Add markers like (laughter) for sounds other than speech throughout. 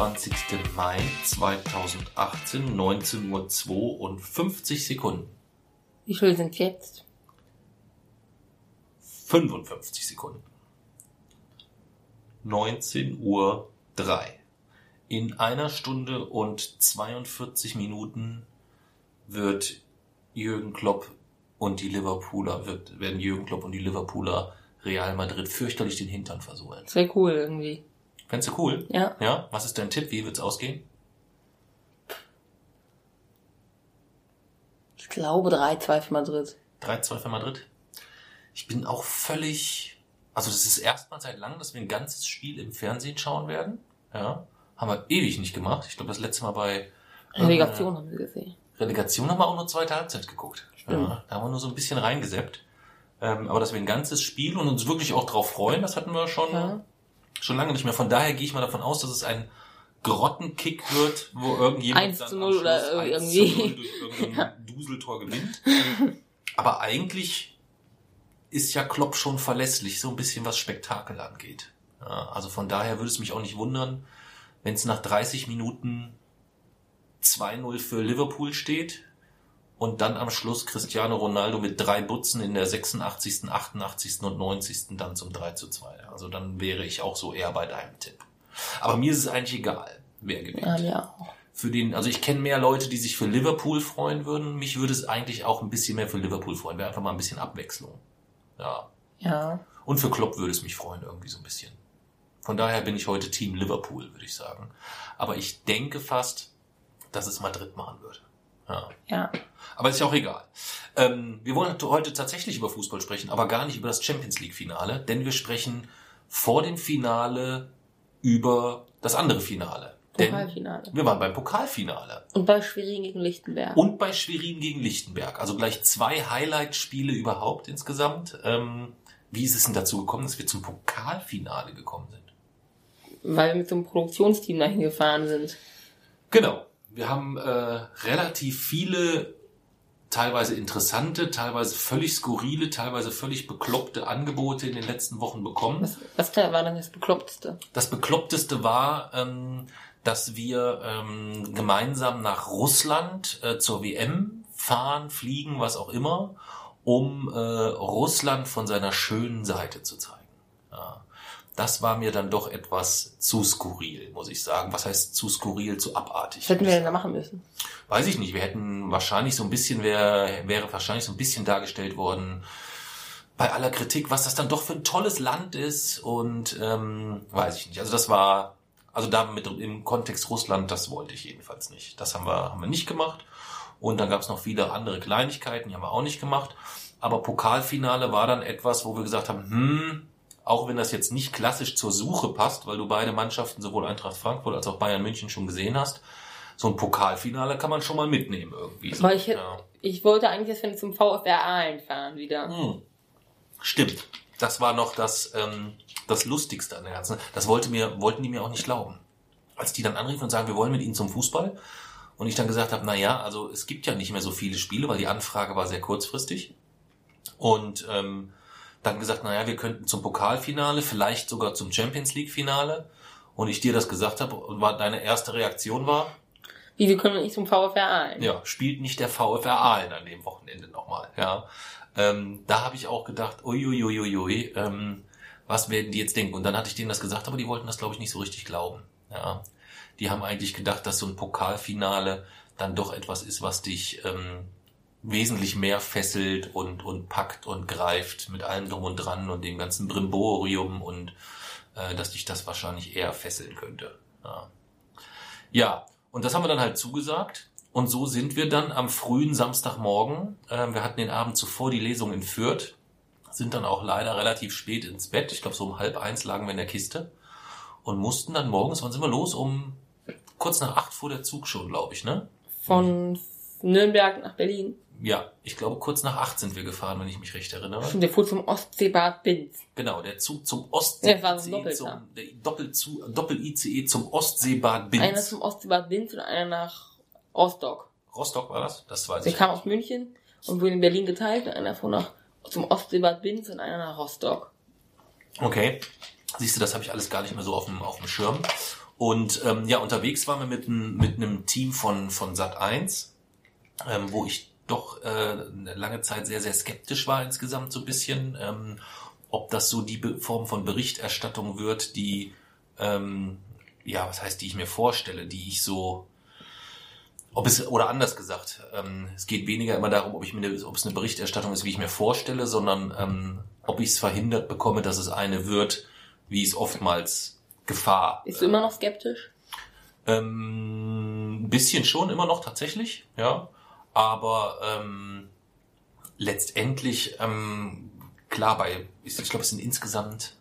26. Mai 2018, 19.52 Uhr und 50 Sekunden. Wie viel sind jetzt? 55 Sekunden. 19 Uhr 3. In einer Stunde und 42 Minuten wird Jürgen Klopp und die Liverpooler, wird, werden Jürgen Klopp und die Liverpooler Real Madrid fürchterlich den Hintern versohlen. Sehr cool irgendwie. Fändest du cool? Ja. Ja? Was ist dein Tipp? Wie wird's ausgehen? Ich glaube 3-2 für Madrid. 3-2 für Madrid. Ich bin auch völlig, also das ist erstmal seit langem, dass wir ein ganzes Spiel im Fernsehen schauen werden. Ja. Haben wir ewig nicht gemacht. Ich glaube, das letzte Mal bei Relegation haben wir gesehen. Relegation haben wir auch nur zweite Halbzeit geguckt. Stimmt. Ja, da haben wir nur so ein bisschen reingeseppt. Ähm, aber dass wir ein ganzes Spiel und uns wirklich auch drauf freuen, das hatten wir schon, Ja. Schon lange nicht mehr. Von daher gehe ich mal davon aus, dass es ein Grottenkick wird, wo irgendjemand 1 dann zu am 0 oder Schluss 1 irgendwie. zu 0 durch irgendein Duseltor gewinnt. Aber eigentlich ist ja Klopp schon verlässlich, so ein bisschen was Spektakel angeht. Ja, also von daher würde es mich auch nicht wundern, wenn es nach 30 Minuten 2-0 für Liverpool steht und dann am Schluss Cristiano Ronaldo mit drei Butzen in der 86., 88. und 90. dann zum 3 zu 2. Also dann wäre ich auch so eher bei deinem Tipp. Aber mir ist es eigentlich egal, wer gewinnt. Ja, ja. Für den, also ich kenne mehr Leute, die sich für Liverpool freuen würden. Mich würde es eigentlich auch ein bisschen mehr für Liverpool freuen. Wäre einfach mal ein bisschen Abwechslung. Ja. Ja. Und für Klopp würde es mich freuen, irgendwie so ein bisschen. Von daher bin ich heute Team Liverpool, würde ich sagen. Aber ich denke fast, dass es Madrid machen wird. Ja. Ja. Aber ist ja auch egal. Ähm, wir wollen heute tatsächlich über Fußball sprechen, aber gar nicht über das Champions League Finale, denn wir sprechen vor dem Finale über das andere Finale. Denn Pokalfinale. wir waren beim Pokalfinale. Und bei Schwerin gegen Lichtenberg. Und bei Schwerin gegen Lichtenberg. Also gleich zwei Highlight-Spiele überhaupt insgesamt. Ähm, wie ist es denn dazu gekommen, dass wir zum Pokalfinale gekommen sind? Weil wir mit so einem Produktionsteam dahin gefahren sind. Genau. Wir haben äh, relativ viele, teilweise interessante, teilweise völlig skurrile, teilweise völlig bekloppte Angebote in den letzten Wochen bekommen. Was, was war dann das Bekloppteste? Das Bekloppteste war, ähm, dass wir ähm, gemeinsam nach Russland äh, zur WM fahren, fliegen, was auch immer, um äh, Russland von seiner schönen Seite zu zeigen. Ja. Das war mir dann doch etwas zu skurril, muss ich sagen. Was heißt zu skurril, zu abartig? Was hätten wir denn da machen müssen? Weiß ich nicht. Wir hätten wahrscheinlich so ein bisschen, wär, wäre wahrscheinlich so ein bisschen dargestellt worden, bei aller Kritik, was das dann doch für ein tolles Land ist und ähm, weiß ich nicht. Also das war, also da mit im Kontext Russland, das wollte ich jedenfalls nicht. Das haben wir, haben wir nicht gemacht. Und dann gab es noch viele andere Kleinigkeiten, die haben wir auch nicht gemacht. Aber Pokalfinale war dann etwas, wo wir gesagt haben, hm, auch wenn das jetzt nicht klassisch zur Suche passt, weil du beide Mannschaften, sowohl Eintracht Frankfurt als auch Bayern München schon gesehen hast, so ein Pokalfinale kann man schon mal mitnehmen irgendwie. So. Ich, ja. ich wollte eigentlich, dass wir zum VfR Aalen fahren wieder. Hm. Stimmt. Das war noch das, ähm, das Lustigste an der ganzen. Das wollte mir, wollten die mir auch nicht glauben. Als die dann anriefen und sagen, wir wollen mit ihnen zum Fußball. Und ich dann gesagt habe, na ja, also es gibt ja nicht mehr so viele Spiele, weil die Anfrage war sehr kurzfristig. Und ähm, dann gesagt, na ja, wir könnten zum Pokalfinale, vielleicht sogar zum Champions League Finale. Und ich dir das gesagt habe und war deine erste Reaktion war, können wir nicht zum VfR Aalen? ja, spielt nicht der VfR Aalen an dem Wochenende nochmal. Ja, ähm, da habe ich auch gedacht, uiuiuiui, ähm, was werden die jetzt denken? Und dann hatte ich denen das gesagt, aber die wollten das, glaube ich, nicht so richtig glauben. Ja, die haben eigentlich gedacht, dass so ein Pokalfinale dann doch etwas ist, was dich ähm, wesentlich mehr fesselt und und packt und greift mit allem drum und dran und dem ganzen Brimborium und äh, dass dich das wahrscheinlich eher fesseln könnte. Ja. Ja, und das haben wir dann halt zugesagt. Und so sind wir dann am frühen Samstagmorgen, äh, wir hatten den Abend zuvor die Lesung in Fürth, sind dann auch leider relativ spät ins Bett. Ich glaube, so um halb eins lagen wir in der Kiste und mussten dann morgens, wann sind wir los? Um kurz nach acht fuhr der Zug schon, glaube ich, ne? Von Nürnberg nach Berlin. Ja, ich glaube, kurz nach acht sind wir gefahren, wenn ich mich recht erinnere. Stimmt, der fuhr zum Ostseebad Binz. Genau, der Zug zum Ostsee, das war so ein Doppelter. zum, der Doppel-ICE zum Ostseebad Einer Binz. zum Ostseebad Binz und einer nach Rostock. Rostock war das? Das weiß Der ich. kam aus München und wurde in Berlin geteilt und einer fuhr nach, zum Ostseebad Binz und einer nach Rostock. Okay. Siehst du, das habe ich alles gar nicht mehr so auf dem, auf dem Schirm. Und ähm, ja, unterwegs waren wir mit, einem mit einem Team von, von Sat 1, ähm, wo ich doch äh, eine lange Zeit sehr, sehr skeptisch war insgesamt so ein bisschen, ähm, ob das so die Be Form von Berichterstattung wird, die, ähm, ja, was heißt, die ich mir vorstelle, die ich so, ob es, oder anders gesagt, ähm, es geht weniger immer darum, ob ich mir, eine, ob es eine Berichterstattung ist, wie ich mir vorstelle, sondern ähm, ob ich es verhindert bekomme, dass es eine wird, wie es oftmals Gefahr. Bist du immer noch skeptisch? Ähm, ein bisschen schon immer noch tatsächlich, ja. Aber ähm, letztendlich, ähm, klar, bei, ich glaube, es sind insgesamt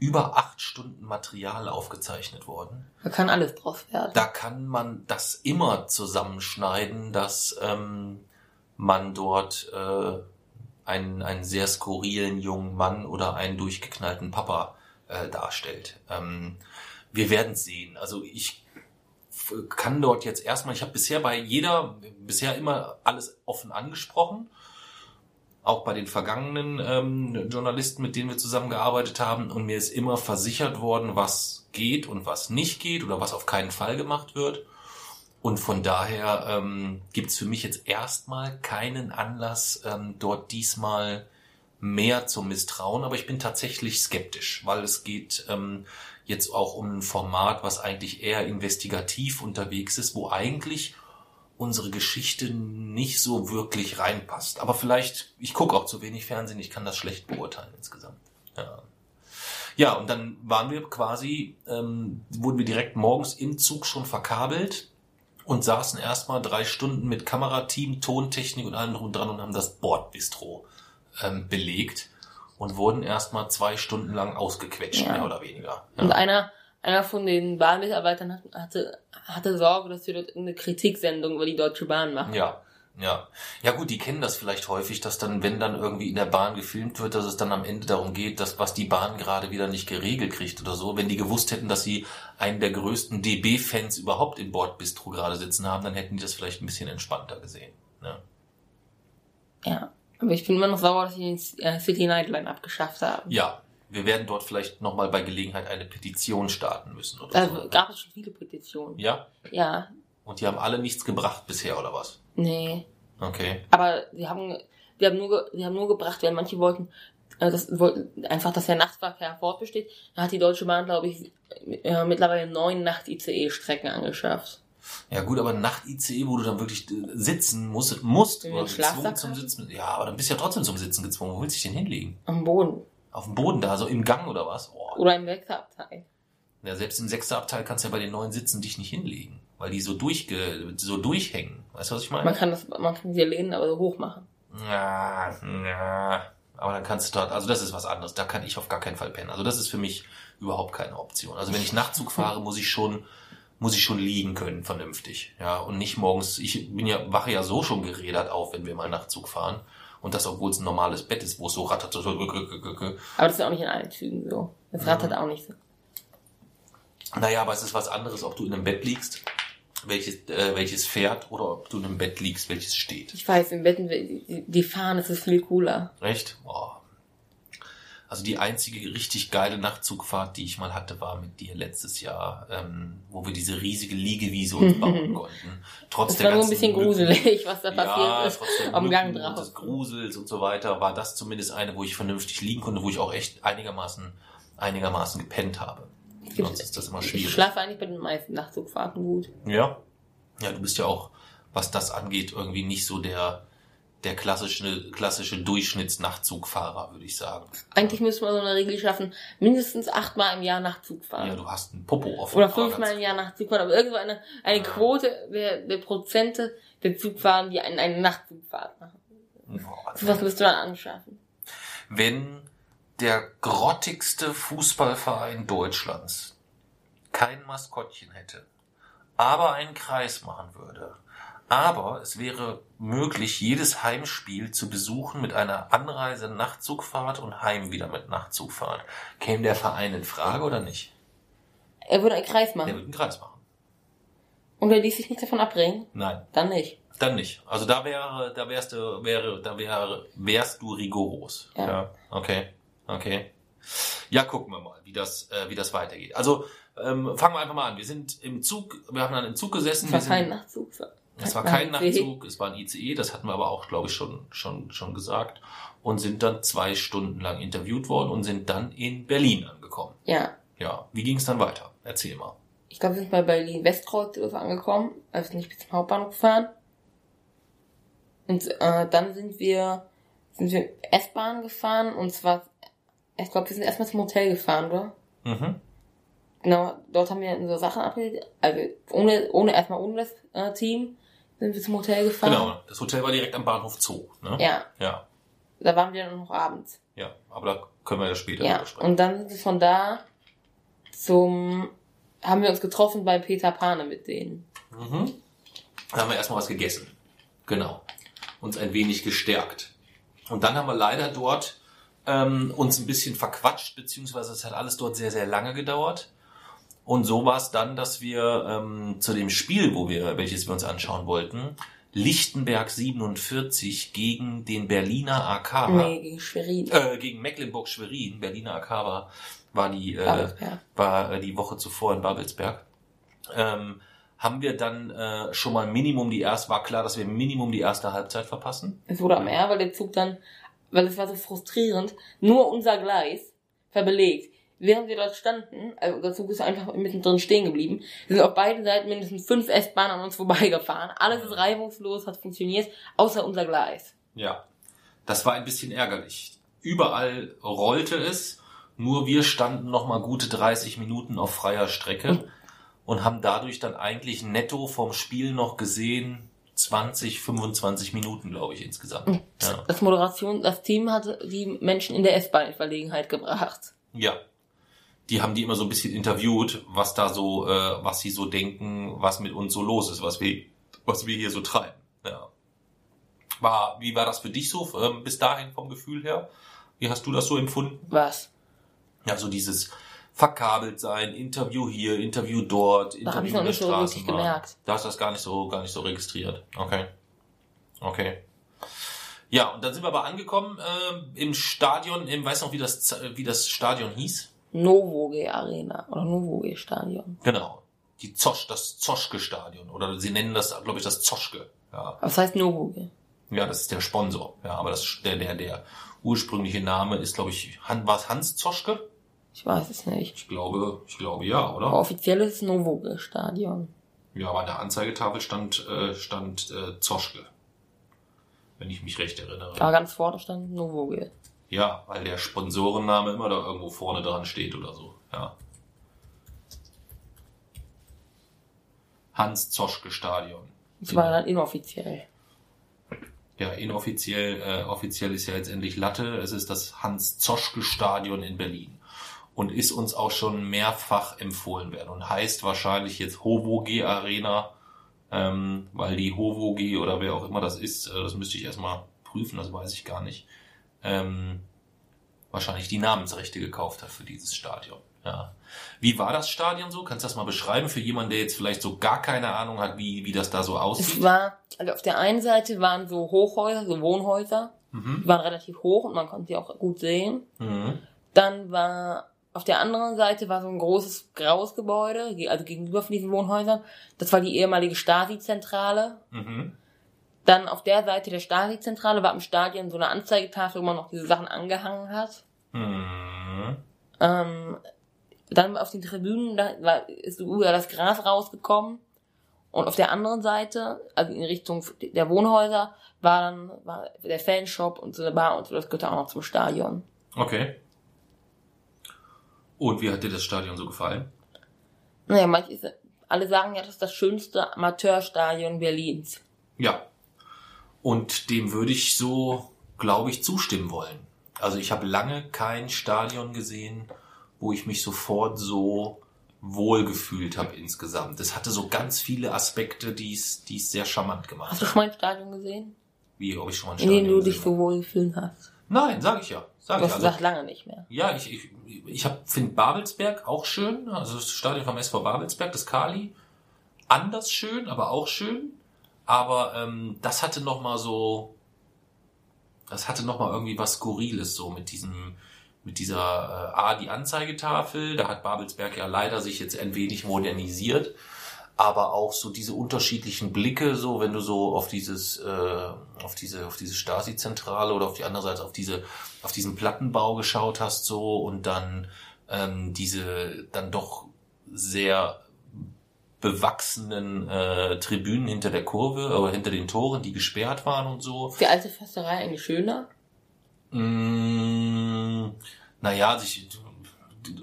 über acht Stunden Material aufgezeichnet worden. Da kann alles draus werden. Da kann man das immer zusammenschneiden, dass ähm, man dort äh, einen, einen sehr skurrilen jungen Mann oder einen durchgeknallten Papa äh, darstellt. Ähm, wir werden sehen. Also ich kann dort jetzt erstmal, ich habe bisher bei jeder, bisher immer alles offen angesprochen, auch bei den vergangenen ähm, Journalisten, mit denen wir zusammengearbeitet haben, und mir ist immer versichert worden, was geht und was nicht geht oder was auf keinen Fall gemacht wird. Und von daher ähm, gibt es für mich jetzt erstmal keinen Anlass, ähm, dort diesmal mehr zu misstrauen, aber ich bin tatsächlich skeptisch, weil es geht ähm, jetzt auch um ein Format, was eigentlich eher investigativ unterwegs ist, wo eigentlich unsere Geschichte nicht so wirklich reinpasst. Aber vielleicht, ich gucke auch zu wenig Fernsehen, ich kann das schlecht beurteilen insgesamt. Ja. Ja, und dann waren wir quasi, ähm, wurden wir direkt morgens im Zug schon verkabelt und saßen erstmal drei Stunden mit Kamerateam, Tontechnik und allem drum und dran und haben das Bordbistro ähm, belegt und wurden erstmal zwei Stunden lang ausgequetscht, Ja. mehr oder weniger. Und Ja. einer, einer von den Bahnmitarbeitern hat, hatte, hatte Sorge, dass wir dort eine Kritiksendung über die Deutsche Bahn machen. Ja, ja. Ja gut, die kennen das vielleicht häufig, dass dann, wenn dann irgendwie in der Bahn gefilmt wird, dass es dann am Ende darum geht, dass was die Bahn gerade wieder nicht geregelt kriegt oder so. Wenn die gewusst hätten, dass sie einen der größten DB-Fans überhaupt im Bordbistro gerade sitzen haben, dann hätten die das vielleicht ein bisschen entspannter gesehen. Ne? Ja. Aber ich bin immer noch sauer, dass sie den äh, City Nightline abgeschafft haben. Ja, wir werden dort vielleicht nochmal bei Gelegenheit eine Petition starten müssen oder Da so. gab es schon viele Petitionen. Ja? Ja. Und die haben alle nichts gebracht bisher, oder was? Nee. Okay. Aber sie haben, die haben nur, die haben nur gebracht, weil manche wollten, äh, das wollten einfach, dass der Nachtverkehr fortbesteht. Da hat die Deutsche Bahn, glaube ich, äh, mittlerweile neun Nacht-ICE-Strecken angeschafft. Ja gut, aber Nacht-ICE, wo du dann wirklich äh, sitzen musst, musst oder gezwungen zum? Sitzen. Ja, aber dann bist du ja trotzdem zum Sitzen gezwungen. Wo willst du dich denn hinlegen? Am Boden. Auf dem Boden da, so im Gang oder was? Oh. Oder im Wechselabteil. Ja, selbst im Sechserabteil kannst du ja bei den neuen Sitzen dich nicht hinlegen, weil die so durchge so durchhängen. Weißt du, was ich meine? Man kann das, man kann die Läden aber so hoch machen. Ja, ja. Aber dann kannst du dort, also das ist was anderes. Da kann ich auf gar keinen Fall pennen. Also das ist für mich überhaupt keine Option. Also wenn ich Nachtzug fahre, (laughs) muss ich schon, muss ich schon liegen können, vernünftig. Ja, und nicht morgens, ich bin ja, wache ja so schon gerädert auf, wenn wir mal Nachtzug fahren. Und das, obwohl es ein normales Bett ist, wo es so rattert. so- Aber das ist auch nicht in allen Zügen so. Das rattert auch nicht so. Naja, aber es ist was anderes, ob du in einem Bett liegst, welches, äh, welches fährt, oder ob du in einem Bett liegst, welches steht. Ich weiß, im Betten, die, fahren, ist es viel cooler. Echt? Boah. Also die einzige richtig geile Nachtzugfahrt, die ich mal hatte, war mit dir letztes Jahr, ähm, wo wir diese riesige Liegewiese uns (laughs) bauen konnten. Trotz Das der war nur ein ganzen bisschen Mücken- gruselig, was da ja, passiert ist. trotz der Am Gang Mücken und des drauf. Grusels und so weiter, war das zumindest eine, wo ich vernünftig liegen konnte, wo ich auch echt einigermaßen, einigermaßen gepennt habe. Sonst ist das immer Ich schwierig. schlafe eigentlich bei den meisten Nachtzugfahrten gut. Ja. Ja, du bist ja auch, was das angeht, irgendwie nicht so der, der klassische, klassische Durchschnittsnachtzugfahrer, würde ich sagen. Eigentlich müsste man so eine Regel schaffen, mindestens achtmal im Jahr Nachtzug fahren. Ja, du hast einen Popo offen. Oder fünfmal im Jahr Nachtzug fahren. Aber irgendwo eine, eine Quote der, der Prozente der Zugfahren, die einen, eine Nachtzugfahrt machen. Boah, So was müsste man anschaffen. Wenn der grottigste Fußballverein Deutschlands kein Maskottchen hätte, aber einen Kreis machen würde. Aber es wäre möglich, jedes Heimspiel zu besuchen mit einer Anreise, Nachtzugfahrt und Heim wieder mit Nachtzugfahrt. Käme der Verein in Frage oder nicht? Er würde einen Kreis machen. würde einen Kreis machen. Und er ließ sich nicht davon abbringen? Nein, Dann nicht. dann nicht. Also da wäre, da wärst du, wäre, da wäre, wärst du rigoros. Ja. Okay, okay. Ja, gucken wir mal, wie das, äh, wie das weitergeht. Also ähm, fangen wir einfach mal an. Wir sind im Zug, wir haben dann im Zug gesessen. Es war kein Nachtzug. Es war kein Nachtzug, es war ein ICE, das hatten wir aber auch, glaube ich, schon, schon, schon gesagt. Und sind dann zwei Stunden lang interviewt worden und sind dann in Berlin angekommen. Ja. Ja, wie ging es dann weiter? Erzähl mal. Ich glaube, wir sind bei Berlin-Westkreuz oder so angekommen. Also nicht bis zum Hauptbahnhof gefahren. Und äh, dann sind wir, sind wir S-Bahn gefahren und zwar, ich glaube, wir sind erstmal zum Hotel gefahren, oder? Mhm. Genau, dort haben wir unsere Sachen abgelegt. Also ohne, ohne erstmal ohne das äh, Team sind wir zum Hotel gefahren. Genau, das Hotel war direkt am Bahnhof Zoo. Ne? Ja, Ja, da waren wir dann noch abends. ja, aber da können wir ja später Ja, sprechen. und dann sind wir von da zum, haben wir uns getroffen bei Peter Pane mit denen. Mhm. Da haben wir erstmal was gegessen. Genau. Uns ein wenig gestärkt. Und dann haben wir leider dort ähm, uns ein bisschen verquatscht, beziehungsweise es hat alles dort sehr, sehr lange gedauert. Und so war es dann, dass wir ähm, zu dem Spiel, wo wir, welches wir uns anschauen wollten, Lichtenberg 47 gegen den Berliner AK, Nee, gegen Schwerin. äh, gegen Mecklenburg-Schwerin, Berliner AK war, war die, äh, war äh, die Woche zuvor in Babelsberg, ähm, haben wir dann äh, schon mal Minimum die erste, war klar, dass wir Minimum die erste Halbzeit verpassen. Es wurde am R, weil der Zug dann, weil es war so frustrierend, nur unser Gleis verbelegt. Während wir dort standen, also der Zug ist einfach mittendrin stehen geblieben, sind auf beiden Seiten mindestens fünf S-Bahnen an uns vorbeigefahren. Alles ist reibungslos, hat funktioniert, außer unser Gleis. Ja. Das war ein bisschen ärgerlich. Überall rollte es, nur wir standen noch mal gute 30 Minuten auf freier Strecke und haben dadurch dann eigentlich netto vom Spiel noch gesehen 20, 25 Minuten, glaube ich, insgesamt. Ja. Das Moderation, das Team hatte die Menschen in der S-Bahn in Verlegenheit gebracht. Ja. Die haben die immer so ein bisschen interviewt, was da so, äh, was sie so denken, was mit uns so los ist, was wir, was wir hier so treiben. Ja. War, wie war das für dich so ähm, bis dahin vom Gefühl her? Wie hast du das so empfunden? Was? Ja, so dieses verkabelt sein, Interview hier, Interview dort, Da Interview ich noch in der nicht so richtig Straßenbahn. gemerkt. Da hast du das gar nicht so, gar nicht so registriert. Okay. Okay. Ja, und dann sind wir aber angekommen äh, im Stadion, im, weiß noch, wie das, wie das Stadion hieß? Novoge Arena oder Novoge Stadion. Genau. Die Zosch, das Zoschke-Stadion. Oder sie nennen das, glaube ich, das Zoschke. Ja. Was heißt Novoge? ja, das ist der Sponsor. Ja, aber das, der, der, der ursprüngliche Name ist, glaube ich, Han, war es Hans Zoschke? Ich weiß es nicht. Ich glaube, ich glaube ja, oder? Aber offiziell ist es Novoge Stadion. Ja, aber an der Anzeigetafel stand, äh, stand äh, Zoschke. Wenn ich mich recht erinnere. Aber ganz vorne stand Novoge. Ja, weil der Sponsorenname immer da irgendwo vorne dran steht oder so. Ja. Hans Zoschke Stadion. Das war dann inoffiziell. Ja, inoffiziell, äh, offiziell ist ja jetzt endlich Latte. Es ist das Hans-Zoschke-Stadion in Berlin. Und ist uns auch schon mehrfach empfohlen werden. Und heißt wahrscheinlich jetzt Hovoge Arena, ähm, weil die Hovoge oder wer auch immer das ist, äh, das müsste ich erstmal prüfen, das weiß ich gar nicht, ähm, wahrscheinlich die Namensrechte gekauft hat für dieses Stadion. Ja. Wie war das Stadion so? Kannst du das mal beschreiben für jemanden, der jetzt vielleicht so gar keine Ahnung hat, wie, wie das da so Es aussieht? war, also auf der einen Seite waren so Hochhäuser, so Wohnhäuser. Mhm. Die waren relativ hoch und man konnte die auch gut sehen. Mhm. Dann war, auf der anderen Seite war so ein großes graues Gebäude, ge- also gegenüber von diesen Wohnhäusern. Das war die ehemalige Stasi-Zentrale. Mhm. Dann auf der Seite der Stasi-Zentrale war im Stadion so eine Anzeigetafel, wo man noch diese Sachen angehangen hat. Mhm. Ähm, dann auf den Tribünen, da war, ist über das Gras rausgekommen. Und auf der anderen Seite, also in Richtung der Wohnhäuser, war dann war der Fanshop und so eine Bar und so, das gehörte auch noch zum Stadion. Okay. Und wie hat dir das Stadion so gefallen? Naja, manche, alle sagen ja, das ist das schönste Amateurstadion Berlins. Ja. Und dem würde ich so, glaube ich, zustimmen wollen. Also ich habe lange kein Stadion gesehen, wo ich mich sofort so wohl gefühlt habe insgesamt. Es hatte so ganz viele Aspekte, die es, die es sehr charmant gemacht Hast du schon mal ein Stadion gesehen? Wie, ob ich schon mal ein In dem Stadion du dich gesehen so habe? wohl gefühlt hast. Nein, sage ich ja. Sag Du ich hast also. gesagt, lange nicht mehr. Ja, ich, ich, ich finde Babelsberg auch schön. Also das Stadion vom SV Babelsberg, das Kali. Anders schön, aber auch schön. Aber ähm, das hatte noch mal so, das hatte noch mal irgendwie was Skurriles so mit diesem, mit dieser äh, A, die Anzeigetafel. Da hat Babelsberg ja leider sich jetzt ein wenig modernisiert. Aber auch so diese unterschiedlichen Blicke, so wenn du so auf dieses, äh, auf diese, auf diese Stasi-Zentrale oder auf die andere Seite auf diese, auf diesen Plattenbau geschaut hast, so und dann ähm, diese dann doch sehr bewachsenen äh, Tribünen hinter der Kurve oder hinter den Toren, die gesperrt waren und so. Ist die alte Försterei eigentlich schöner? Mm, naja, also ich,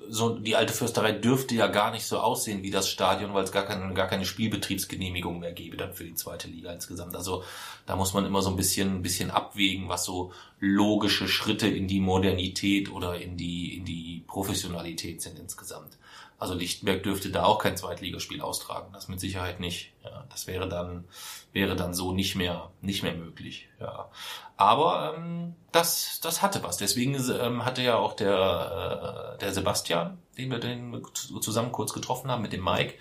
so, die alte Fürsterei dürfte ja gar nicht so aussehen wie das Stadion, weil es gar, keine gar keine Spielbetriebsgenehmigung mehr gäbe dann für die zweite Liga insgesamt. Also da muss man immer so ein bisschen, ein bisschen abwägen, was so logische Schritte in die Modernität oder in die, in die Professionalität sind insgesamt. Also Lichtenberg dürfte da auch kein Zweitligaspiel austragen, das mit Sicherheit nicht. Ja, das wäre dann, wäre dann so nicht mehr, nicht mehr möglich. Ja. Aber ähm, das, das hatte was. Deswegen ähm, hatte ja auch der, äh, der Sebastian, den wir den zusammen kurz getroffen haben mit dem Mike,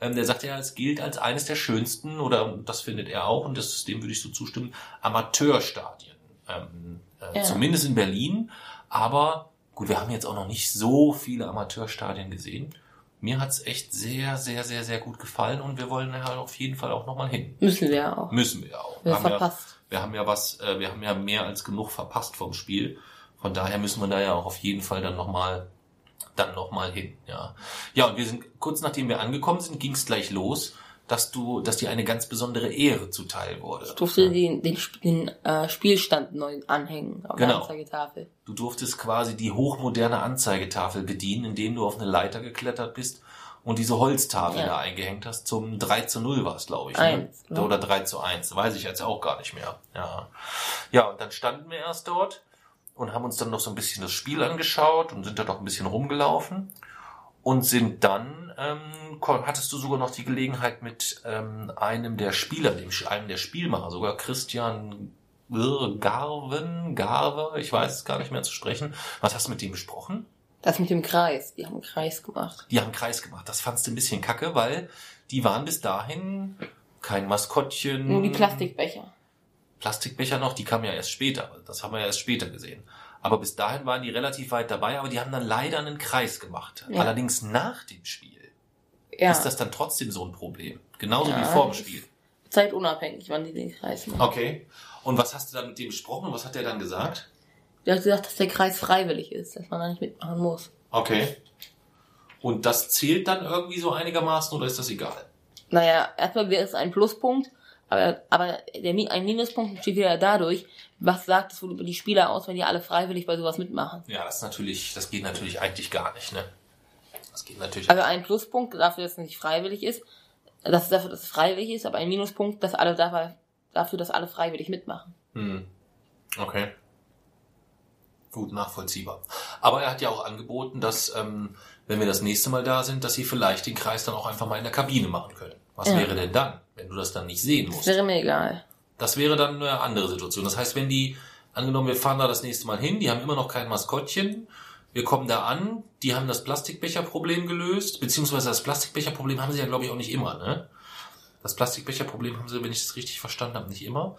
ähm, der sagte ja, es gilt als eines der schönsten, oder das findet er auch, und das, dem würde ich so zustimmen, Amateurstadien. Ähm, äh, Ja. Zumindest in Berlin. Aber gut, wir haben jetzt auch noch nicht so viele Amateurstadien gesehen. Mir hat's echt sehr, sehr, sehr, sehr gut gefallen und wir wollen ja auf jeden Fall auch nochmal hin. Müssen wir ja auch. Müssen wir ja auch. Wir haben ja, verpasst. wir haben ja was, äh, wir haben ja mehr als genug verpasst vom Spiel. Von daher müssen wir da ja auch auf jeden Fall dann nochmal dann noch mal hin. Ja. ja, und wir sind kurz nachdem wir angekommen sind, ging's gleich los, dass du, dass dir eine ganz besondere Ehre zuteil wurde. Ich durfte den, den, Sp- den äh, Spielstand neu anhängen auf der Genau. Anzeigetafel. Du durftest quasi die hochmoderne Anzeigetafel bedienen, indem du auf eine Leiter geklettert bist und diese Holztafel Ja. da eingehängt hast. Zum 3 zu 0 war es, glaube ich. Eins, ne? ja. Oder 3 zu 1. Weiß ich jetzt auch gar nicht mehr. Ja. ja, und dann standen wir erst dort und haben uns dann noch so ein bisschen das Spiel angeschaut und sind da doch ein bisschen rumgelaufen. Und sind dann, ähm, hattest du sogar noch die Gelegenheit mit ähm, einem der Spieler, dem, einem der Spielmacher, sogar Christian Garven, Garve, ich weiß es gar nicht mehr zu sprechen. Was hast du mit dem besprochen? Das mit dem Kreis. Die haben einen Kreis gemacht. Die haben einen Kreis gemacht. Das fandst du ein bisschen kacke, weil die waren bis dahin kein Maskottchen. Nur die Plastikbecher. Plastikbecher noch, die kamen ja erst später. Das haben wir ja erst später gesehen. Aber bis dahin waren die relativ weit dabei, aber die haben dann leider einen Kreis gemacht. Ja. Allerdings nach dem Spiel Ja. ist das dann trotzdem so ein Problem. Genauso Ja, wie vor dem Spiel. Zeitunabhängig, wann die den Kreis machen. Okay. Und was hast du dann mit dem besprochen und was hat der dann gesagt? Der hat gesagt, dass der Kreis freiwillig ist, dass man da nicht mitmachen muss. Okay. Und das zählt dann irgendwie so einigermaßen oder ist das egal? Naja, erstmal wäre es ein Pluspunkt, aber, aber der, ein Minuspunkt entsteht wieder dadurch, was sagt es wohl über die Spieler aus, wenn die alle freiwillig bei sowas mitmachen. Ja, das ist natürlich, das geht natürlich eigentlich gar nicht, ne? Das geht natürlich. Also ein Pluspunkt dafür, dass es nicht freiwillig ist, dass dafür, dass es freiwillig ist, aber ein Minuspunkt, dass alle dabei, dafür, dass alle freiwillig mitmachen. Hm. Okay. Gut, nachvollziehbar. Aber er hat ja auch angeboten, dass, ähm, wenn wir das nächste Mal da sind, dass sie vielleicht den Kreis dann auch einfach mal in der Kabine machen können. Was Ja. wäre denn dann, wenn du das dann nicht sehen Das musst? wäre mir egal. Das wäre dann eine andere Situation. Das heißt, wenn die, angenommen, wir fahren da das nächste Mal hin, die haben immer noch kein Maskottchen, wir kommen da an, die haben das Plastikbecherproblem gelöst, beziehungsweise das Plastikbecherproblem haben sie ja, glaube ich, auch nicht immer, ne? Das Plastikbecherproblem haben sie, wenn ich das richtig verstanden habe, nicht immer.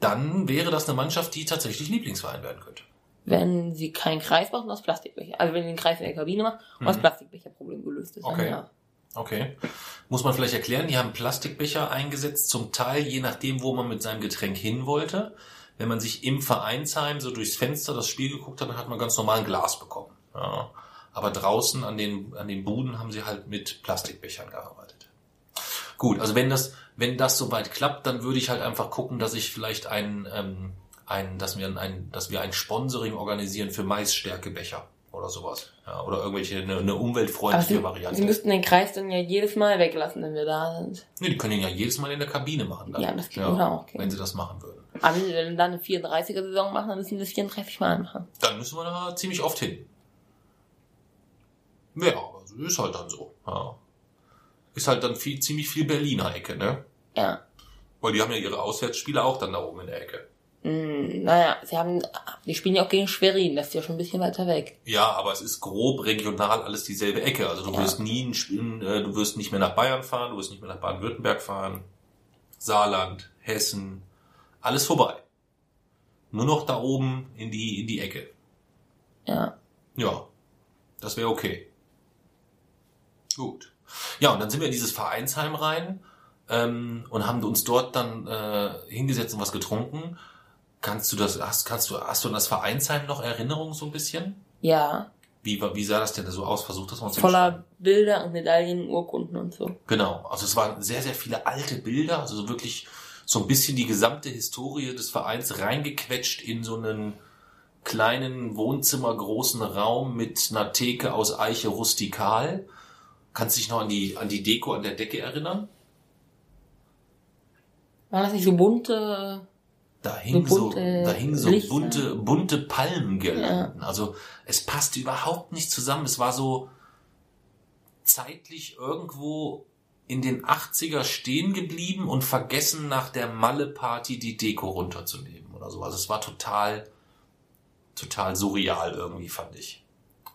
Dann wäre das eine Mannschaft, die tatsächlich Lieblingsverein werden könnte. Wenn sie keinen Kreis machen, das Plastikbecher. Also wenn sie den Kreis in der Kabine machen und das Mhm. Plastikbecherproblem gelöst ist. dann Okay. ja. Okay. Muss man vielleicht erklären, die haben Plastikbecher eingesetzt, zum Teil je nachdem, wo man mit seinem Getränk hin wollte. Wenn man sich im Vereinsheim so durchs Fenster das Spiel geguckt hat, dann hat man ganz normal ein Glas bekommen. Ja. Aber draußen an den, an den Buden haben sie halt mit Plastikbechern gearbeitet. Gut, also wenn das, wenn das soweit klappt, dann würde ich halt einfach gucken, dass ich vielleicht ein, ähm, ein, dass wir ein, dass wir ein Sponsoring organisieren für Maisstärkebecher oder sowas. Ja, oder irgendwelche, eine, eine umweltfreundliche sie, Variante. sie müssten den Kreis dann ja jedes Mal weglassen, wenn wir da sind. Nee, die können ihn ja jedes Mal in der Kabine machen. Dann. Ja, das geht auch, okay. Wenn sie das machen würden. Aber wenn sie dann eine 34er-Saison machen, dann müssen sie das 34 Mal machen. Dann müssen wir da ziemlich oft hin. Ja, also ist halt dann so. Ja. Ist halt dann viel, ziemlich viel Berliner Ecke, ne? Ja. Weil die haben ja ihre Auswärtsspiele auch dann da oben in der Ecke. Hm, naja, sie haben, die spielen ja auch gegen Schwerin, das ist ja schon ein bisschen weiter weg. Ja, aber es ist grob regional alles dieselbe Ecke. Also du Ja. wirst nie Spiel, äh, du wirst nicht mehr nach Bayern fahren, du wirst nicht mehr nach Baden-Württemberg fahren, Saarland, Hessen, alles vorbei. Nur noch da oben in die in die Ecke. Ja. Ja, das wäre okay. Gut. Ja, und dann sind wir in dieses Vereinsheim rein ähm, und haben uns dort dann äh, hingesetzt und was getrunken. Kannst du das, hast, kannst du, hast du an das Vereinsheim noch Erinnerungen so ein bisschen? Ja. Wie, war- wie sah das denn so aus? Versuch das mal zu Voller Bilder und Medaillen, Urkunden und so. Genau, also es waren sehr, sehr viele alte Bilder, also so wirklich so ein bisschen die gesamte Historie des Vereins reingequetscht in so einen kleinen Wohnzimmergroßen Raum mit einer Theke aus Eiche rustikal. Kannst du dich noch an die, an die Deko an der Decke erinnern? Waren das nicht so bunte, Da hing So so, bunte da hing so Lichter. bunte, bunte Palmengirlanden. Also es passte überhaupt nicht zusammen. Es war so zeitlich irgendwo in den 80er stehen geblieben und vergessen nach der Malle-Party die Deko runterzunehmen oder so. Also es war total, total surreal irgendwie, fand ich.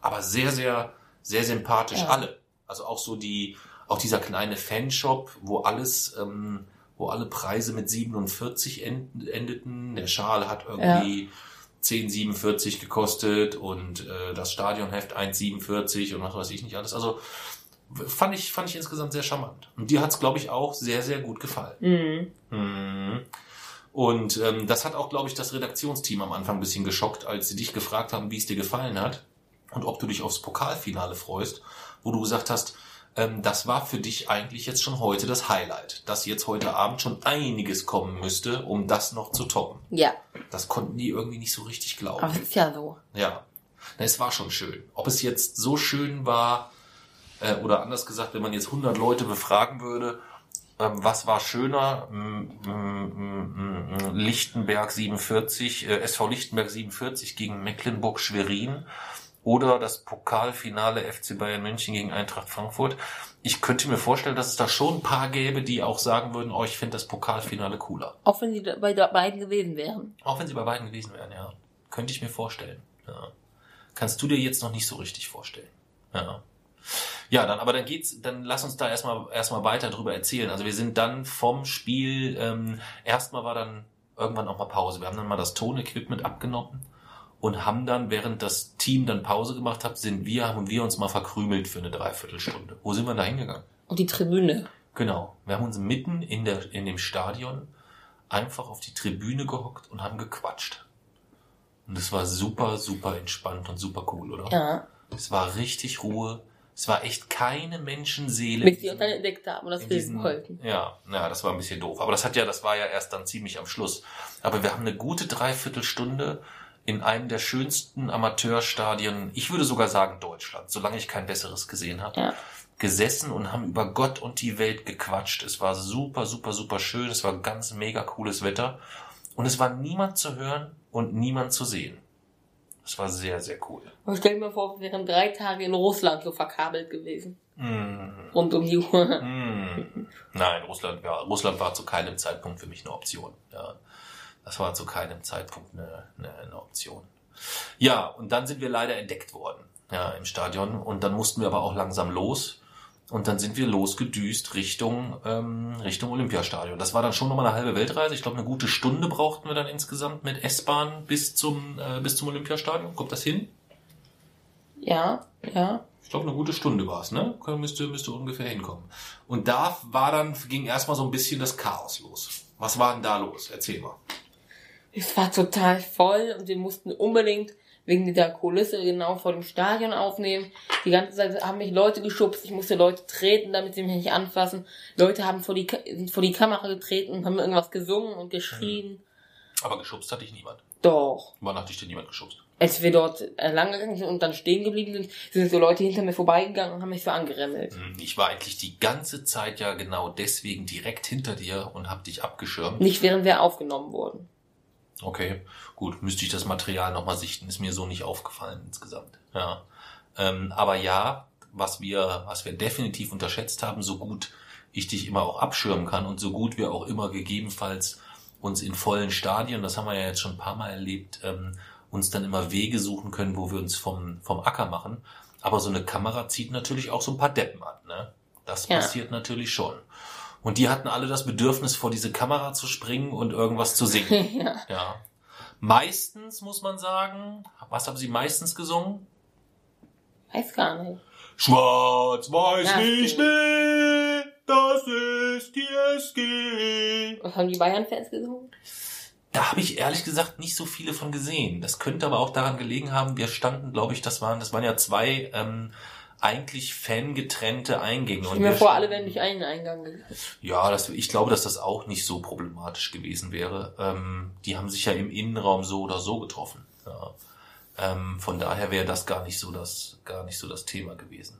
Aber sehr, sehr, sehr sympathisch Ja. alle. Also auch so die, auch dieser kleine Fanshop, wo alles, ähm, wo alle Preise mit 47 end, endeten. Der Schal hat irgendwie 10,47 gekostet und äh, das Stadionheft 1,47 und was weiß ich nicht alles. Also fand ich, fand ich insgesamt sehr charmant. Und dir hat's, glaube ich, auch sehr, sehr gut gefallen. mhm. Mhm. Und ähm, das hat auch, glaube ich, das Redaktionsteam am Anfang ein bisschen geschockt, als sie dich gefragt haben, wie es dir gefallen hat und ob du dich aufs Pokalfinale freust, wo du gesagt hast, ähm, das war für dich eigentlich jetzt schon heute das Highlight, dass jetzt heute Abend schon einiges kommen müsste, um das noch zu toppen. Ja. Das konnten die irgendwie nicht so richtig glauben. Aber es ist ja so. Ja, Na, es war schon schön. Ob es jetzt so schön war, äh, oder anders gesagt, wenn man jetzt 100 Leute befragen würde, ähm, was war schöner? Lichtenberg 47, äh, SV Lichtenberg 47 gegen Mecklenburg-Schwerin oder das Pokalfinale FC Bayern München gegen Eintracht Frankfurt. Ich könnte mir vorstellen, dass es da schon ein paar gäbe, die auch sagen würden, oh, ich finde das Pokalfinale cooler. Auch wenn sie bei beiden gewesen wären. Auch wenn sie bei beiden gewesen wären, ja. Könnte ich mir vorstellen. Ja. Kannst du dir jetzt noch nicht so richtig vorstellen. Ja. Ja, dann, aber dann geht's, dann lass uns da erstmal erstmal weiter drüber erzählen. Also wir sind dann vom Spiel, ähm, erstmal war dann irgendwann auch mal Pause. Wir haben dann mal das Tonequipment abgenommen und haben dann, während das Team dann Pause gemacht hat, sind wir, haben wir uns mal verkrümelt für eine Dreiviertelstunde. Wo sind wir da hingegangen? Und die Tribüne. Genau. Wir haben uns mitten in, der, in dem Stadion einfach auf die Tribüne gehockt und haben gequatscht. Und es war super, super entspannt und super cool, oder? Ja. Es war richtig Ruhe. Es war echt keine Menschenseele. Bis die uns dann entdeckt haben und das wollten. Ja, ja, das war ein bisschen doof. Aber das hat ja, das war ja erst dann ziemlich am Schluss. Aber wir haben eine gute Dreiviertelstunde in einem der schönsten Amateurstadien, ich würde sogar sagen Deutschland, solange ich kein besseres gesehen habe, Ja. gesessen und haben über Gott und die Welt gequatscht. Es war super, super, super schön. Es war ganz mega cooles Wetter. Und es war niemand zu hören und niemand zu sehen. Es war sehr, sehr cool. Und stell dir mal vor, wir wären drei Tage in Russland so verkabelt gewesen. Mm. Rund um die Uhr. Hm. Nein, Russland, ja, Russland war zu keinem Zeitpunkt für mich eine Option. Ja, das war zu keinem Zeitpunkt eine, eine, eine Option. Ja, und dann sind wir leider entdeckt worden, ja, im Stadion. Und dann mussten wir aber auch langsam los. Und dann sind wir losgedüst Richtung, ähm, Richtung Olympiastadion. Das war dann schon nochmal eine halbe Weltreise. Ich glaube, eine gute Stunde brauchten wir dann insgesamt mit S-Bahn bis zum, äh, bis zum Olympiastadion. Kommt das hin? Ja, ja. Ich glaube, eine gute Stunde war es, ne? Müsste, müsste ungefähr hinkommen. Und da war dann, ging erstmal so ein bisschen das Chaos los. Was war denn da los? Erzähl mal. Es war total voll und wir mussten unbedingt wegen dieser Kulisse genau vor dem Stadion aufnehmen. Die ganze Zeit haben mich Leute geschubst, ich musste Leute treten, damit sie mich nicht anfassen. Leute haben vor die, sind vor die Kamera getreten und haben irgendwas gesungen und geschrien. Aber geschubst hatte ich niemand. Doch. Wann hat dich denn niemand geschubst? Als wir dort äh, lang gegangen sind und dann stehen geblieben sind, sind so Leute hinter mir vorbeigegangen und haben mich so angeremmelt. Hm, Ich war eigentlich die ganze Zeit ja genau deswegen direkt hinter dir und hab dich abgeschirmt. Nicht während wir aufgenommen wurden. Okay, gut, müsste ich das Material nochmal sichten, ist mir so nicht aufgefallen insgesamt. Ja. Ähm, aber ja, was wir, was wir definitiv unterschätzt haben, so gut ich dich immer auch abschirmen kann und so gut wir auch immer gegebenenfalls uns in vollen Stadien, das haben wir ja jetzt schon ein paar Mal erlebt, ähm, uns dann immer Wege suchen können, wo wir uns vom, vom Acker machen. Aber so eine Kamera zieht natürlich auch so ein paar Deppen an. Ne? Das Ja. passiert natürlich schon. Und die hatten alle das Bedürfnis, vor diese Kamera zu springen und irgendwas zu singen. (laughs) ja. ja. Meistens muss man sagen, was haben sie meistens gesungen? Weiß gar nicht. Schwarz, weiß Ja, nicht stimmt. mehr, das ist die SG. Was haben die Bayern-Fans gesungen? Da habe ich ehrlich gesagt nicht so viele von gesehen. Das könnte aber auch daran gelegen haben, wir standen, glaube ich, das waren, das waren ja zwei ähm, eigentlich fangetrennte Eingänge. Ich Und mir vor, alle wären durch einen Eingang gegangen. Ja, das, ich glaube, dass das auch nicht so problematisch gewesen wäre. Ähm, die haben sich ja im Innenraum so oder so getroffen. Ja. Ähm, von daher wäre das gar nicht so das, gar nicht so das Thema gewesen.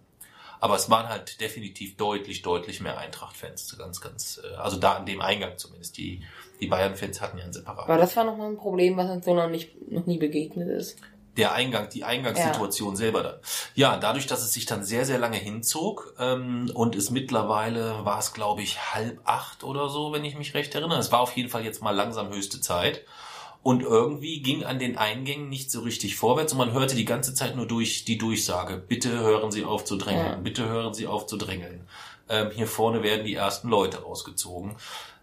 Aber es waren halt definitiv deutlich, deutlich mehr Eintracht-Fans. Ganz, ganz, äh, also da an dem Eingang zumindest. Die, die Bayern-Fans hatten ja einen separaten. Aber das war noch mal ein Problem, was uns so noch nicht, noch nie begegnet ist. Der Eingang, die Eingangssituation selber dann. Ja, dadurch, dass es sich dann sehr, sehr lange hinzog ähm, und es mittlerweile war es, glaube ich, halb acht oder so, wenn ich mich recht erinnere. Es war auf jeden Fall jetzt mal langsam höchste Zeit. Und irgendwie ging an den Eingängen nicht so richtig vorwärts und man hörte die ganze Zeit nur durch die Durchsage, bitte hören Sie auf zu drängeln, Ja. bitte hören Sie auf zu drängeln. Ähm, hier vorne werden die ersten Leute rausgezogen.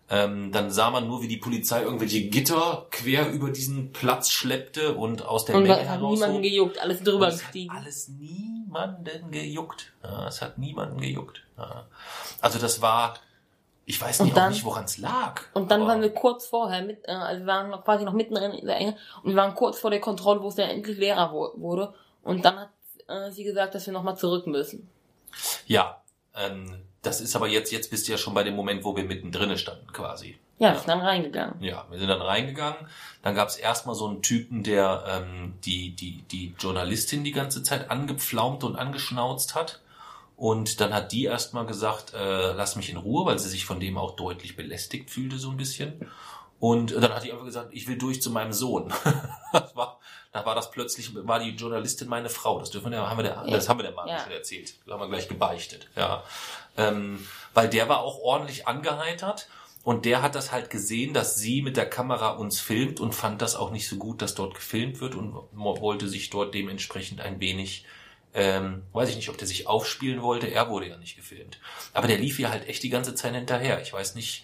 Ähm, dann sah man nur, wie die Polizei irgendwelche Gitter quer über diesen Platz schleppte und aus der Und Menge was hat heraus. niemanden gejuckt, alles drüber es hat gestiegen. alles niemanden gejuckt. Ja, es hat niemanden gejuckt. Ja. Also das war, ich weiß nicht, auch nicht, woran es lag. Und dann waren wir kurz vorher mit, äh, also wir waren noch quasi noch mitten in der Enge und wir waren kurz vor der Kontrolle, wo es dann endlich leerer wurde. Und dann hat äh, sie gesagt, dass wir nochmal zurück müssen. Ja, ähm, das ist aber jetzt, jetzt bist du ja schon bei dem Moment, wo wir mittendrin standen quasi. Ja, wir sind dann reingegangen. Ja, wir sind dann reingegangen. Dann gab es erstmal so einen Typen, der ähm, die, die, die Journalistin die ganze Zeit angepflaumt und angeschnauzt hat. Und dann hat die erstmal gesagt, äh, lass mich in Ruhe, weil sie sich von dem auch deutlich belästigt fühlte, so ein bisschen. Und dann hat die einfach gesagt, ich will durch zu meinem Sohn. (laughs) das war, da war das plötzlich, war die Journalistin meine Frau. Das dürfen wir, ja- haben wir der, das haben wir der Mann Ja. schon erzählt. Das haben wir gleich gebeichtet, ja. Ähm, weil der war auch ordentlich angeheitert. Und der hat das halt gesehen, dass sie mit der Kamera uns filmt und fand das auch nicht so gut, dass dort gefilmt wird und wollte sich dort dementsprechend ein wenig, ähm, weiß ich nicht, ob der sich aufspielen wollte. Er wurde ja nicht gefilmt. Aber der lief ihr halt echt die ganze Zeit hinterher. Ich weiß nicht,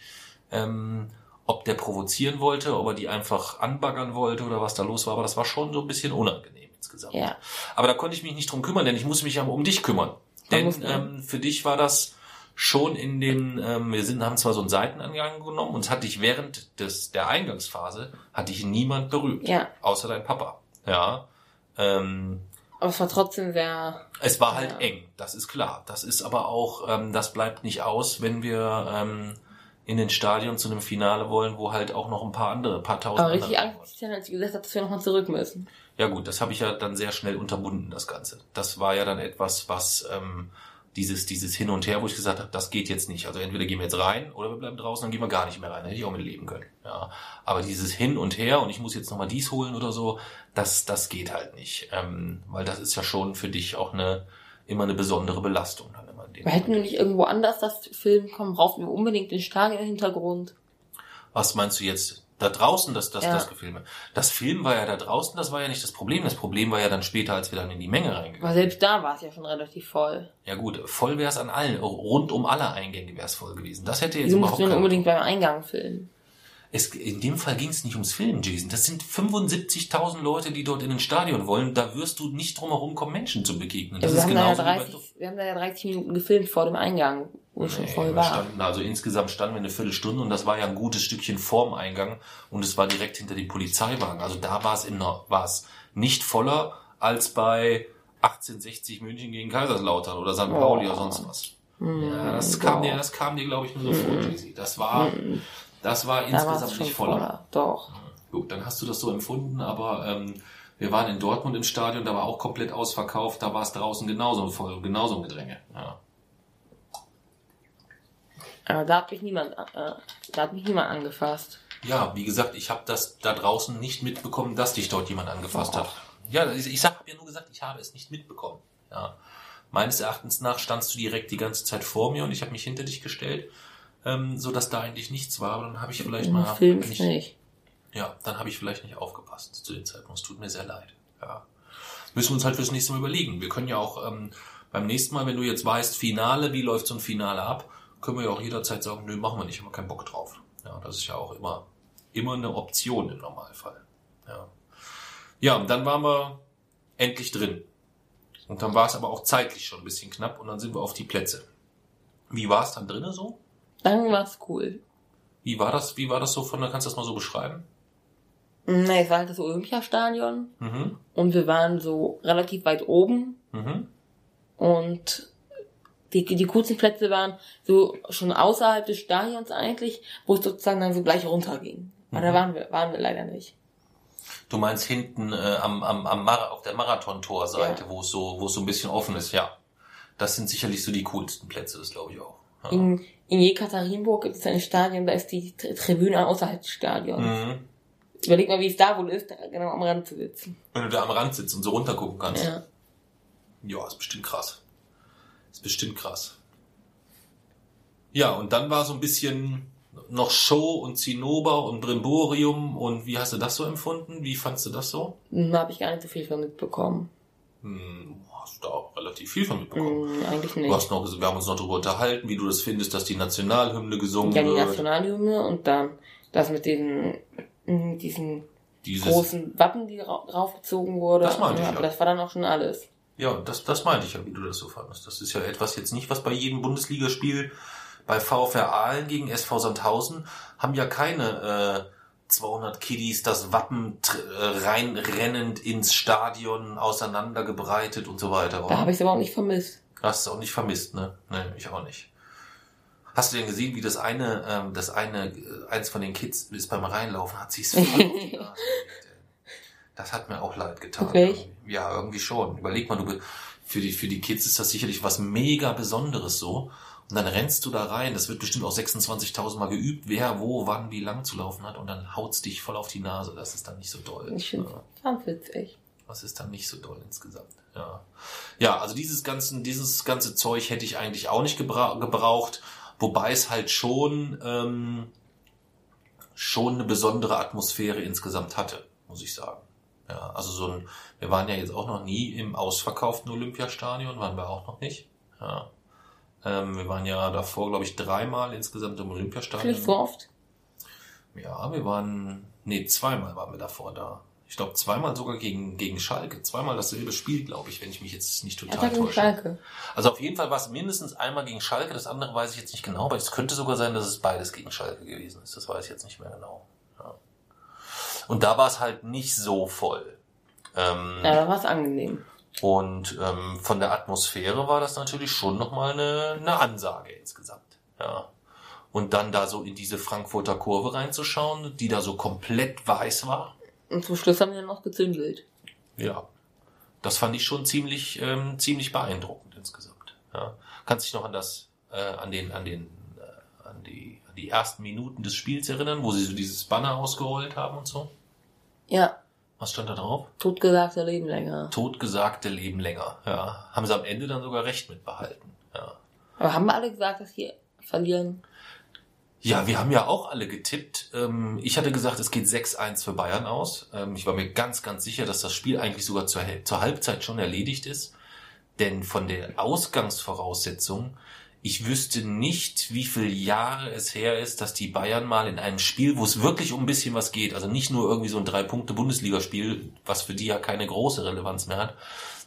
ähm, ob der provozieren wollte, ob er die einfach anbaggern wollte oder was da los war. Aber das war schon so ein bisschen unangenehm insgesamt. Ja. Aber da konnte ich mich nicht drum kümmern, denn ich muss mich ja um dich kümmern. Denn ähm, für dich war das schon in den, ähm, wir sind, haben zwar so einen Seitenangang genommen und es hat dich während des, der Eingangsphase, hat dich niemand berührt. Ja. Außer dein Papa. Ja. Ähm, Aber es war trotzdem sehr, es war halt Ja. eng, das ist klar. Das ist aber auch, ähm, das bleibt nicht aus, wenn wir ähm, in den Stadion zu einem Finale wollen, wo halt auch noch ein paar andere, paar tausend aber richtig Angst, als sie gesagt hat, dass wir nochmal zurück müssen. ja gut, das habe ich ja dann sehr schnell unterbunden, das Ganze. Das war ja dann etwas, was ähm, dieses, dieses Hin und Her, wo ich gesagt habe, das geht jetzt nicht. Also entweder gehen wir jetzt rein oder wir bleiben draußen, dann gehen wir gar nicht mehr rein. Hätte ich auch mit leben können. Ja. Aber dieses Hin und Her und ich muss jetzt nochmal dies holen oder so, das, das geht halt nicht. Ähm, weil das ist ja schon für dich auch eine immer eine besondere Belastung. Wir hätten wir nicht irgendwo anders das Film kommen, brauchen wir unbedingt den im Hintergrund. Was meinst du jetzt? Da draußen, das, das, Ja. das Gefilme. Das Film war ja da draußen, das war ja nicht das Problem. Das Problem war ja dann später, als wir dann in die Menge reingegangen Aber selbst da war es ja schon relativ voll. Ja gut, voll wäre es an allen, rund um alle Eingänge wäre es voll gewesen. Das hätte jetzt Wieso überhaupt wir keinen- unbedingt beim Eingang filmen? Es, In dem Fall ging es nicht ums Filmen, Jason. Das sind 75.000 Leute, die dort in ein Stadion wollen. Da wirst du nicht drum herum kommen, Menschen zu begegnen. Das Also wir, ist haben da ja genauso wie bei 30, wir haben da ja 30 Minuten gefilmt vor dem Eingang, wo es schon Nee, voll wir war. Standen, also insgesamt standen wir eine Viertelstunde und das war ja ein gutes Stückchen vorm Eingang und es war direkt hinter dem Polizeiwagen. Also da war es im Nor- war es nicht voller als bei 1860 München gegen Kaiserslautern oder St. Pauli oder sonst was. Ja, das kam dir, das kam dir, glaube ich, nur so vor, Jay-Z. Das war, das war insgesamt nicht voller. voller. Doch. Gut, dann hast du das so empfunden, aber ähm, wir waren in Dortmund im Stadion, da war auch komplett ausverkauft, da war es draußen genauso voll, genauso ein Gedränge. Ja. Aber da hat mich niemand, äh, da hat mich niemand angefasst. Ja, wie gesagt, ich habe das da draußen nicht mitbekommen, dass dich dort jemand angefasst hat. Ja, ich, ich hab ja nur gesagt, ich habe es nicht mitbekommen. Ja. Meines Erachtens nach standst du direkt die ganze Zeit vor mir und ich habe mich hinter dich gestellt, ähm, so dass da eigentlich nichts war. Aber dann habe ich vielleicht Im mal Film nicht, nicht. ja, dann habe ich vielleicht nicht aufgepasst zu dem Zeitpunkt. Es tut mir sehr leid. Ja. Müssen wir uns halt fürs nächste Mal überlegen. Wir können ja auch ähm, beim nächsten Mal, wenn du jetzt weißt, Finale, wie läuft so ein Finale ab, können wir ja auch jederzeit sagen, nö, machen wir nicht, haben wir keinen Bock drauf. Ja, das ist ja auch immer, immer eine Option im Normalfall. Ja. Ja, und dann waren wir endlich drin. Und dann war es aber auch zeitlich schon ein bisschen knapp und dann sind wir auf die Plätze. Wie war es dann drinnen so? Dann war's cool. Wie war das, wie war das so von, da kannst du das mal so beschreiben? Na, es war halt das Olympiastadion Mhm. und wir waren so relativ weit oben Mhm. und die, die kurzen Plätze waren so schon außerhalb des Stadions eigentlich, wo es sozusagen dann so gleich runterging. Aber da Mhm. waren wir, waren wir leider nicht. Du meinst hinten äh, am, am, am Mar auf der Marathontorseite, Ja. wo es so, wo es so ein bisschen offen ist, ja. Das sind sicherlich so die coolsten Plätze, das glaube ich auch. Ja. In, in Jekaterinburg gibt es ein Stadion, da ist die Tri- Tribüne außerhalb des Stadions. Mhm. Überleg mal, wie es da wohl ist, da genau am Rand zu sitzen. Wenn du da am Rand sitzt und so runtergucken kannst. Ja. Ja, ist bestimmt krass. Ist bestimmt krass. Ja, und dann war so ein bisschen noch Show und Zinnober und Brimborium und wie hast du das so empfunden? Wie fandst du das so? Da habe ich gar nicht so viel von mitbekommen. Hm, hast du da auch relativ viel von mitbekommen. Hm, eigentlich Du nicht. hast noch, wir haben uns noch darüber unterhalten, wie du das findest, dass die Nationalhymne gesungen Ja, die wird. Nationalhymne und dann das mit diesen, mit diesen Dieses, großen Wappen, die ra- draufgezogen wurde. Das meinte ich, Aber ja. das war dann auch schon alles. Ja, das, das meinte ich ja, wie du das so fandest. Das ist ja etwas jetzt nicht, was bei jedem Bundesligaspiel bei VfR Aalen gegen SV Sandhausen haben ja keine äh, 200 Kiddies das Wappen äh, reinrennend ins Stadion auseinandergebreitet und so weiter. Da oder? habe ich es aber auch nicht vermisst. Hast du auch nicht vermisst, ne? Nee, ich auch nicht. Hast du denn gesehen, wie das eine, ähm, das eine, äh, eins von den Kids ist beim Reinlaufen, hat sich's voll auf die (laughs) Nase gelegt, ey. Das hat mir auch leid getan. Wirklich? Ja, irgendwie schon. Überleg mal, du für die, für die Kids ist das sicherlich was mega Besonderes so. Und dann rennst du da rein. Das wird bestimmt auch 26.000 Mal geübt, wer, wo, wann, wie lang zu laufen hat. Und dann haut's dich voll auf die Nase. Das ist dann nicht so doll. Ich finde Ja. witzig. Das ist dann nicht so doll insgesamt. Ja, ja also dieses, ganzen, dieses ganze Zeug hätte ich eigentlich auch nicht gebra gebraucht. Wobei es halt schon, ähm, schon eine besondere Atmosphäre insgesamt hatte, muss ich sagen. Ja, also so ein, wir waren ja jetzt auch noch nie im ausverkauften Olympiastadion, waren wir auch noch nicht. Ja. Ähm, wir waren ja davor, glaube ich, dreimal insgesamt im Olympiastadion. Vielleicht so oft. Ja, wir waren, nee, zweimal waren wir davor da. Ich glaube, zweimal sogar gegen, gegen Schalke. Zweimal dasselbe Spiel, glaube ich, wenn ich mich jetzt nicht Ja, total da gegen täusche. Schalke. Also auf jeden Fall war es mindestens einmal gegen Schalke, das andere weiß ich jetzt nicht genau, aber es könnte sogar sein, dass es beides gegen Schalke gewesen ist. Das weiß ich jetzt nicht mehr genau. Ja. Und da war es halt nicht so voll. Ähm, Ja, da war es angenehm. Und ähm, von der Atmosphäre war das natürlich schon nochmal eine, eine Ansage insgesamt. Ja. Und dann da so in diese Frankfurter Kurve reinzuschauen, die da so komplett weiß war. Und zum Schluss haben wir dann noch gezündelt. Ja. Das fand ich schon ziemlich, ähm, ziemlich beeindruckend insgesamt. Ja. Kannst dich noch an das, äh, an den, an den, äh, an die, an die ersten Minuten des Spiels erinnern, wo sie so dieses Banner ausgerollt haben und so? Ja, Was stand da drauf? totgesagte Leben länger. Totgesagte leben länger. Ja. Haben sie am Ende dann sogar recht mit behalten. Ja. Aber haben wir alle gesagt, dass wir verlieren? Ja, wir haben ja auch alle getippt. Ähm, Ich hatte gesagt, es geht 6-1 für Bayern aus. Ähm, Ich war mir ganz, ganz sicher, dass das Spiel eigentlich sogar zur Halbzeit schon erledigt ist. Denn von der Ausgangsvoraussetzung, ich wüsste nicht, wie viele Jahre es her ist, dass die Bayern mal in einem Spiel, wo es wirklich um ein bisschen was geht, also nicht nur irgendwie so ein Drei-Punkte-Bundesligaspiel, was für die ja keine große Relevanz mehr hat,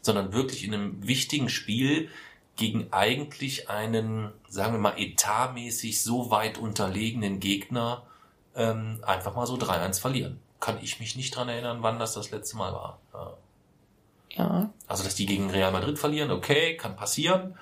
sondern wirklich in einem wichtigen Spiel gegen eigentlich einen, sagen wir mal, etatmäßig so weit unterlegenen Gegner ähm, einfach mal so 3-1 verlieren. Kann ich mich nicht dran erinnern, wann das das letzte Mal war. Ja. Ja. Also, dass die gegen Real Madrid verlieren, okay, kann passieren.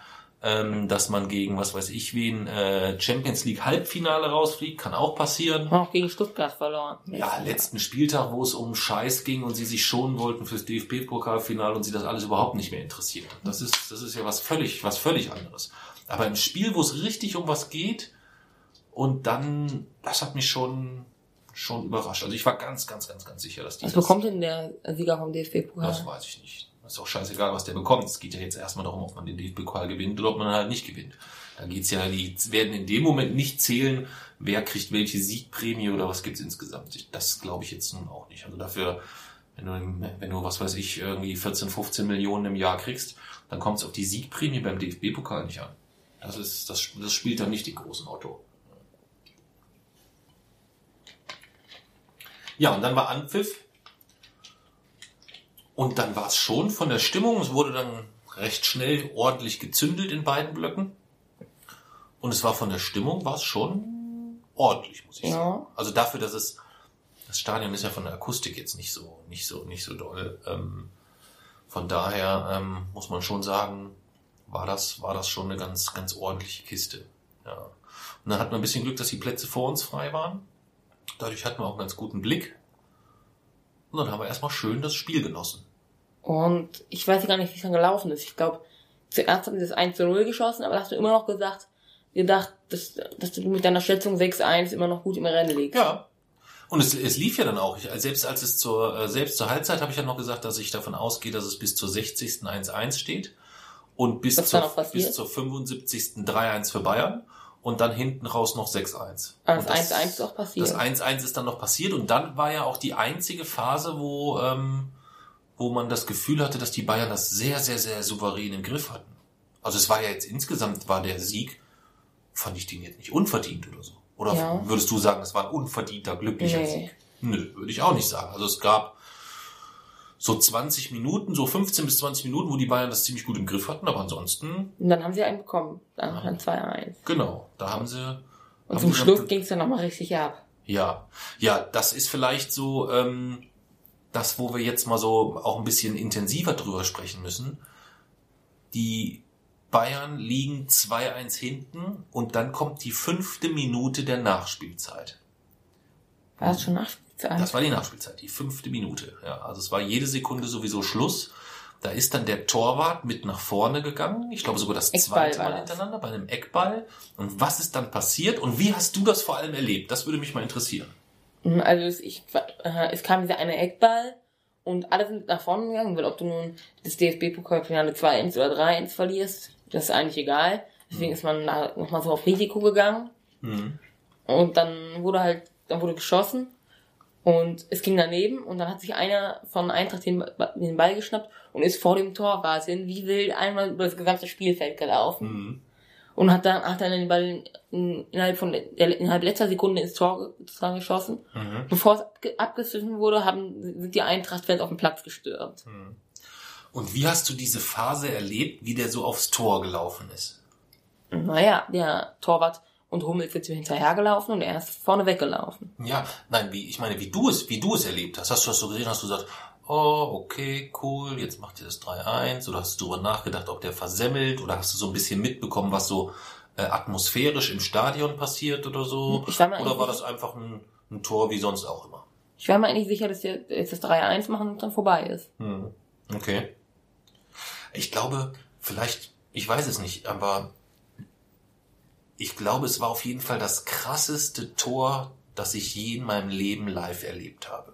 Ähm, dass man gegen, was weiß ich wen, äh, Champions League Halbfinale rausfliegt, kann auch passieren. Auch gegen Stuttgart verloren. Ja, letzten Spieltag, wo es um Scheiß ging und sie sich schonen wollten fürs DFB-Pokalfinale und sie das alles überhaupt nicht mehr interessiert. Das ist, das ist ja was völlig, was völlig anderes. Aber im Spiel, wo es richtig um was geht und dann, das hat mich schon, schon überrascht. Also ich war ganz, ganz, ganz, ganz sicher, dass die Was bekommt denn der Sieger vom DFB-Pokal? das weiß ich nicht. Ist auch scheißegal, was der bekommt. Es geht ja jetzt erstmal darum, ob man den DFB-Pokal gewinnt oder ob man halt nicht gewinnt. Da geht's ja, die werden in dem Moment nicht zählen, wer kriegt welche Siegprämie oder was gibt's insgesamt. Das glaube ich jetzt nun auch nicht. Also dafür, wenn du, wenn du, was weiß ich, irgendwie 14, 15 Millionen im Jahr kriegst, dann kommt es auf die Siegprämie beim DFB-Pokal nicht an. Das ist, das, das spielt dann nicht den großen Otto. Ja, und dann war Anpfiff. Und dann war es schon von der Stimmung. Es wurde dann recht schnell ordentlich gezündelt in beiden Blöcken. Und es war von der Stimmung, war es schon ordentlich, muss ich Ja. sagen. Also dafür, dass es, das Stadion ist ja von der Akustik jetzt nicht so, nicht so, nicht so doll. Ähm, von daher ähm, muss man schon sagen, war das, war das schon eine ganz, ganz ordentliche Kiste. Ja. Und dann hatten wir ein bisschen Glück, dass die Plätze vor uns frei waren. Dadurch hatten wir auch einen ganz guten Blick. Und dann haben wir erstmal schön das Spiel genossen. Und ich weiß gar nicht, wie es dann gelaufen ist. Ich glaube, zuerst haben sie das 1 zu 0 geschossen, aber da hast du immer noch gesagt, gedacht, dass, dass du mit deiner Schätzung 6-1 immer noch gut im Rennen liegst. Ja. Und es, es lief ja dann auch. Ich, selbst als es zur, äh, selbst zur Halbzeit habe ich ja noch gesagt, dass ich davon ausgehe, dass es bis zur 60. 1-1 steht. Und bis zur, bis zur 75. 3-1 für Bayern. Und dann hinten raus noch 6-1. Aber Und das 1-1 ist auch passiert. Das 1-1 ist dann noch passiert und dann war ja auch die einzige Phase, wo, ähm, wo man das Gefühl hatte, dass die Bayern das sehr, sehr, sehr souverän im Griff hatten. Also es war ja jetzt insgesamt war der Sieg, fand ich den jetzt nicht unverdient oder so. Oder Ja. würdest du sagen, es war ein unverdienter, glücklicher Nee. Sieg? Nö, würde ich auch nicht sagen. Also es gab so 20 Minuten, so 15 bis 20 Minuten, wo die Bayern das ziemlich gut im Griff hatten, aber ansonsten, Und dann haben sie einen bekommen. Dann ein 2-1. genau, da haben sie. Und haben zum Schluss ging es dann nochmal richtig ab. Ja, ja, das ist vielleicht so ähm, das, wo wir jetzt mal so auch ein bisschen intensiver drüber sprechen müssen. Die Bayern liegen 2-1 hinten und dann kommt die fünfte Minute der Nachspielzeit. War das schon Nachspielzeit? Das war die Nachspielzeit, die fünfte Minute. Ja, also es war jede Sekunde sowieso Schluss. Da ist dann der Torwart mit nach vorne gegangen. Ich glaube sogar das Eckball zweite Mal hintereinander bei einem Eckball. Und was ist dann passiert? Und wie hast du das vor allem erlebt? Das würde mich mal interessieren. Mhm, Also es, ich, äh, es kam dieser eine Eckball und alle sind nach vorne gegangen, weil ob du nun das DFB-Pokalfinale 2-1 oder 3-1 verlierst, das ist eigentlich egal. Deswegen ist man nochmal so auf Risiko gegangen. Mhm. Und dann wurde halt, dann wurde geschossen und es ging daneben und dann hat sich einer von Eintracht den, den Ball geschnappt und ist vor dem Torwart hin wie wild einmal über das gesamte Spielfeld gelaufen Mhm. und hat dann, hat dann den Ball in, innerhalb von der, innerhalb letzter Sekunde ins Tor sozusagen geschossen. Mhm. Bevor es abge wurde, haben, sind die Eintracht-Fans auf den Platz gestürmt. Und wie hast du diese Phase erlebt, wie der so aufs Tor gelaufen ist? Naja, der Torwart und Hummels sind ihm hinterhergelaufen und er ist vorne weggelaufen. Ja, nein, wie, ich meine, wie du es, wie du es erlebt hast. Hast du das so gesehen, hast du gesagt, oh, okay, cool, jetzt macht ihr das 3-1, oder hast du darüber nachgedacht, ob der versemmelt, oder hast du so ein bisschen mitbekommen, was so äh, atmosphärisch im Stadion passiert oder so? Ich war mir oder war das einfach ein, ein Tor wie sonst auch immer? Ich war mir eigentlich sicher, dass wir jetzt das 3-1 machen und dann vorbei ist. Hm. Okay. Ich glaube, vielleicht, ich weiß es nicht, aber ich glaube, es war auf jeden Fall das krasseste Tor, das ich je in meinem Leben live erlebt habe.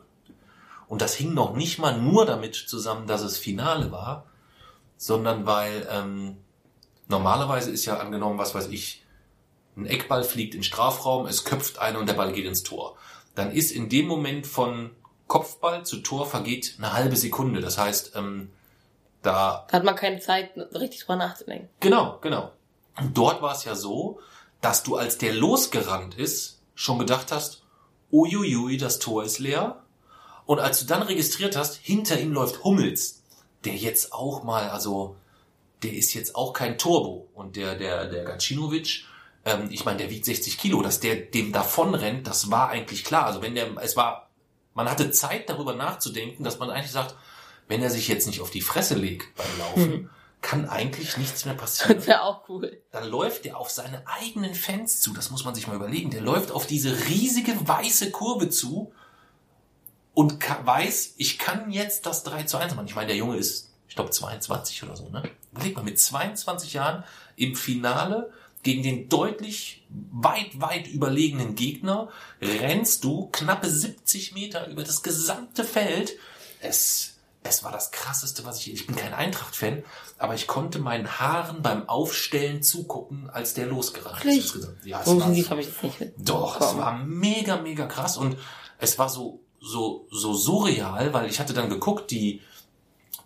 Und das hing noch nicht mal nur damit zusammen, dass es Finale war, sondern weil ähm, normalerweise ist ja angenommen, was weiß ich, ein Eckball fliegt in Strafraum, es köpft einer und der Ball geht ins Tor. Dann ist in dem Moment von Kopfball zu Tor vergeht eine halbe Sekunde. Das heißt, ähm, Da hat man keine Zeit, richtig drüber nachzudenken. Genau, genau. Und dort war es ja so, dass du, als der losgerannt ist, schon gedacht hast, uiuiui, das Tor ist leer. Und als du dann registriert hast, hinter ihm läuft Hummels, der jetzt auch mal, also, der ist jetzt auch kein Turbo. Und der, der, der Gacinovic, ähm, ich meine, der wiegt 60 Kilo, dass der dem davon rennt, das war eigentlich klar. Also wenn der, es war, man hatte Zeit darüber nachzudenken, dass man eigentlich sagt, wenn er sich jetzt nicht auf die Fresse legt beim Laufen, kann eigentlich nichts mehr (laughs) passieren. Das wäre auch cool. Dann läuft er auf seine eigenen Fans zu. Das muss man sich mal überlegen. Der läuft auf diese riesige weiße Kurve zu und weiß, ich kann jetzt das 3 zu 1 machen. Ich meine, der Junge ist, ich glaube, 22 oder so, ne? Überleg mal, mit 22 Jahren im Finale gegen den deutlich weit, weit überlegenen Gegner rennst du knappe 70 Meter über das gesamte Feld. Es, es war das krasseste, was ich, ich bin kein Eintracht-Fan, aber ich konnte meinen Haaren beim Aufstellen zugucken, als der losgerannt ist. Ja, es So war, ich nicht mit. doch, es war mega, mega krass und es war so, so, so surreal, weil ich hatte dann geguckt, die,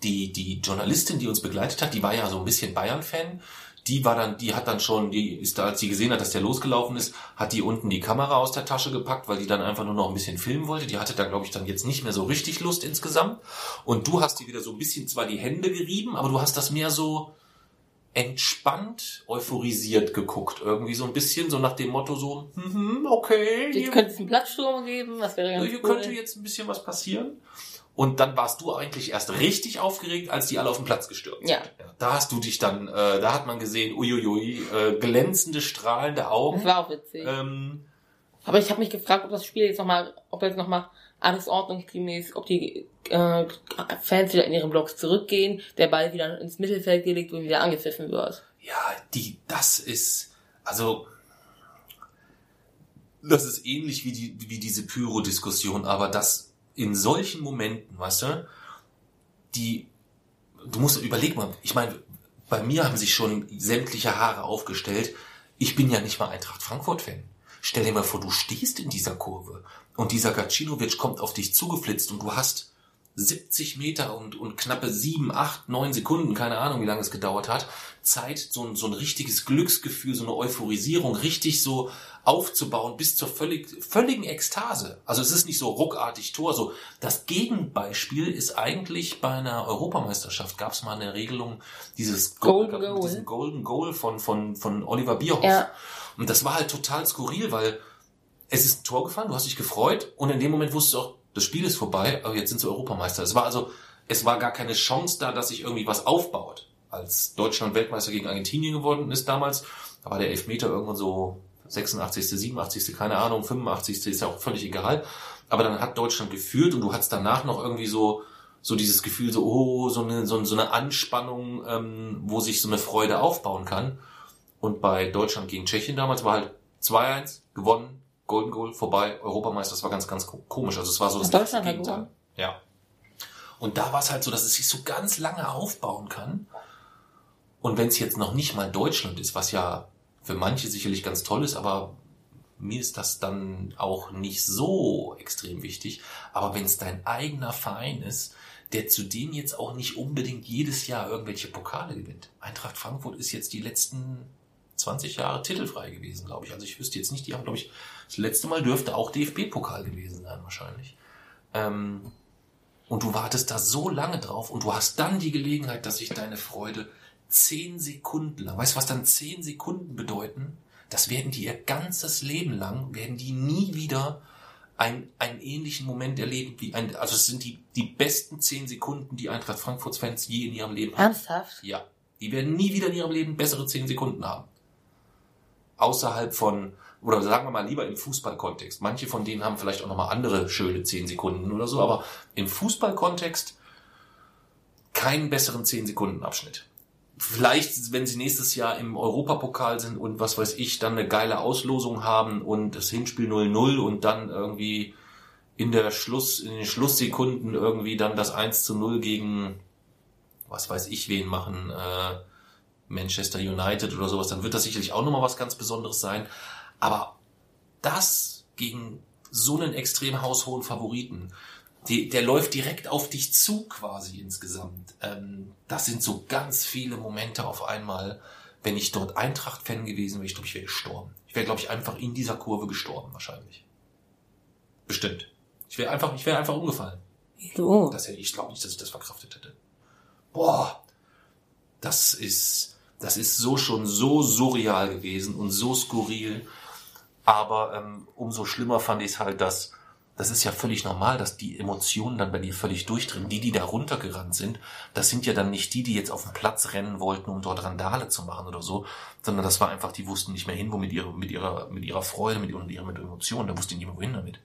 die, die Journalistin, die uns begleitet hat, die war ja so ein bisschen Bayern-Fan. Die war dann, die hat dann schon, die ist da, als sie gesehen hat, dass der losgelaufen ist, hat die unten die Kamera aus der Tasche gepackt, weil die dann einfach nur noch ein bisschen filmen wollte. Die hatte da, glaube ich, dann jetzt nicht mehr so richtig Lust insgesamt. Und du hast dir wieder so ein bisschen zwar die Hände gerieben, aber du hast das mehr so entspannt, euphorisiert geguckt. Irgendwie so ein bisschen, so nach dem Motto so, mhm, okay. Jetzt hier- könnte es einen Platzsturm geben, das wäre ganz hier cool. könnte jetzt ein bisschen was passieren. Und dann warst du eigentlich erst richtig aufgeregt, als die alle auf den Platz gestürmt Ja. sind. Da hast du dich dann, äh, da hat man gesehen, uiuiui, äh, glänzende, strahlende Das Augen. war auch witzig. Ähm, Aber ich habe mich gefragt, ob das Spiel jetzt nochmal, ob jetzt nochmal alles ordnungsgemäß, ob die äh, Fans wieder in ihren Blocks zurückgehen, der Ball wieder ins Mittelfeld gelegt und wieder angepfiffen wird. ja, die, das ist, also, das ist ähnlich wie die, wie diese Pyro-Diskussion, aber das in solchen Momenten, weißt du, die, du musst, überleg mal, ich meine, bei mir haben sich schon sämtliche Haare aufgestellt. Ich bin ja nicht mal Eintracht Frankfurt-Fan. Stell dir mal vor, du stehst in dieser Kurve und dieser Gacinovic kommt auf dich zugeflitzt und du hast 70 Meter und, und knappe 7, 8, 9 Sekunden, keine Ahnung, wie lange es gedauert hat, Zeit, so ein, so ein richtiges Glücksgefühl, so eine Euphorisierung richtig so aufzubauen bis zur völlig, völligen Ekstase. Also es ist nicht so ruckartig Tor, so. Das Gegenbeispiel ist eigentlich bei einer Europameisterschaft gab es mal eine Regelung, dieses Golden Goal, Goal. diesen Golden Goal von, von, von Oliver Bierhoff. Ja. Und das war halt total skurril, weil es ist ein Tor gefallen, du hast dich gefreut und in dem Moment wusstest du auch, das Spiel ist vorbei, aber jetzt sind sie Europameister. Es war also, es war gar keine Chance da, dass sich irgendwie was aufbaut. Als Deutschland Weltmeister gegen Argentinien geworden ist damals, da war der Elfmeter irgendwann so 86., 87., keine Ahnung, 85. ist ja auch völlig egal. Aber dann hat Deutschland geführt und du hattest danach noch irgendwie so, so dieses Gefühl, so, oh, so eine, so, so eine Anspannung, ähm, wo sich so eine Freude aufbauen kann. Und bei Deutschland gegen Tschechien damals war halt 2-1, gewonnen, Golden Goal, vorbei, Europameister, das war ganz, ganz ko- komisch. Also es war so das Deutschland hat gewonnen? Ja. Und da war es halt so, dass es sich so ganz lange aufbauen kann. Und wenn es jetzt noch nicht mal Deutschland ist, was ja für manche sicherlich ganz toll ist, aber mir ist das dann auch nicht so extrem wichtig. Aber wenn es dein eigener Verein ist, der zudem jetzt auch nicht unbedingt jedes Jahr irgendwelche Pokale gewinnt. Eintracht Frankfurt ist jetzt die letzten 20 Jahre titelfrei gewesen, glaube ich. Also ich wüsste jetzt nicht, die haben, glaube ich, das letzte Mal dürfte auch DFB-Pokal gewesen sein, wahrscheinlich. Ähm, und du wartest da so lange drauf und du hast dann die Gelegenheit, dass sich deine Freude zehn Sekunden lang, weißt du, was dann zehn Sekunden bedeuten? Das werden die ihr ganzes Leben lang, werden die nie wieder ein, einen ähnlichen Moment erleben wie ein, also es sind die, die besten zehn Sekunden, die Eintracht Frankfurts Fans je in ihrem Leben haben. Ernsthaft? Ja. Die werden nie wieder in ihrem Leben bessere zehn Sekunden haben. Außerhalb von, oder sagen wir mal lieber im Fußballkontext. Manche von denen haben vielleicht auch nochmal andere schöne zehn Sekunden oder so, aber im Fußballkontext keinen besseren zehn Sekunden Abschnitt. Vielleicht, wenn sie nächstes Jahr im Europapokal sind und was weiß ich, dann eine geile Auslosung haben und das Hinspiel 0-0 und dann irgendwie in der Schluss, in den Schlusssekunden irgendwie dann das 1 zu 0 gegen was weiß ich wen machen, äh, Manchester United oder sowas, dann wird das sicherlich auch nochmal was ganz Besonderes sein. Aber das gegen so einen extrem haushohen Favoriten, die, der läuft direkt auf dich zu quasi insgesamt. Ähm, das sind so ganz viele Momente auf einmal. Wenn ich dort Eintracht-Fan gewesen wäre, ich glaube, ich wäre gestorben. Ich wäre, glaube ich, einfach in dieser Kurve gestorben wahrscheinlich. Bestimmt. Ich wäre einfach, ich wäre einfach umgefallen. So. Das hätte ich glaube nicht, dass ich das verkraftet hätte. Boah, das ist, das ist so schon so surreal gewesen und so skurril. Aber ähm, umso schlimmer fand ich es halt, dass das ist ja völlig normal, dass die Emotionen dann bei dir völlig durchdringen. Die, die da runtergerannt sind, das sind ja dann nicht die, die jetzt auf den Platz rennen wollten, um dort Randale zu machen oder so, sondern das war einfach, die wussten nicht mehr hin, wo mit ihrer, mit ihrer, mit ihrer Freude, mit ihrer, mit ihrer Emotion, da wusste niemand wohin damit.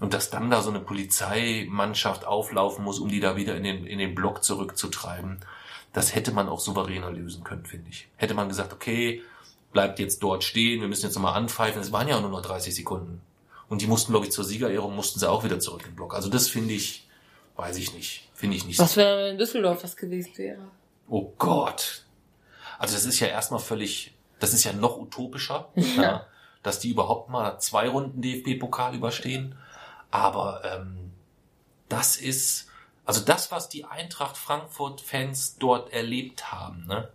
Und dass dann da so eine Polizeimannschaft auflaufen muss, um die da wieder in den, in den Block zurückzutreiben, das hätte man auch souveräner lösen können, finde ich. Hätte man gesagt, okay, bleibt jetzt dort stehen, wir müssen jetzt nochmal anpfeifen, es waren ja auch nur noch 30 Sekunden. Und die mussten, glaube ich, zur Siegerehrung mussten sie auch wieder zurück in den Block. Also das finde ich, Weiß ich nicht. Finde ich nicht Was so. wenn in Düsseldorf das gewesen wäre? Oh Gott. Also das ist ja erstmal völlig, das ist ja noch utopischer, (laughs) ja. dass die überhaupt mal zwei Runden DFB-Pokal überstehen. Aber ähm, das ist, also das, was die Eintracht Frankfurt-Fans dort erlebt haben, ne,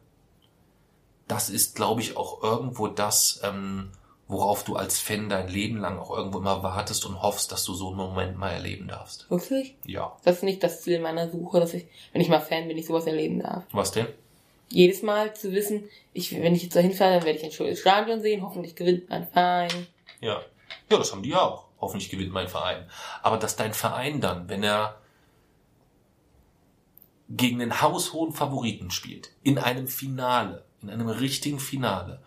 das ist, glaube ich, auch irgendwo das, ähm, worauf du als Fan dein Leben lang auch irgendwo immer wartest und hoffst, dass du so einen Moment mal erleben darfst. Wirklich? Ja. Das ist nicht das Ziel meiner Suche, dass ich, wenn ich mal Fan bin, ich sowas erleben darf. Was denn? Jedes Mal zu wissen, ich, wenn ich jetzt dahin fahre, dann werde ich ein schönes Stadion sehen, hoffentlich gewinnt mein Verein. Ja. Ja, das haben die ja auch. Hoffentlich gewinnt mein Verein. Aber dass dein Verein dann, wenn er gegen den haushohen Favoriten spielt, in einem Finale, in einem richtigen Finale,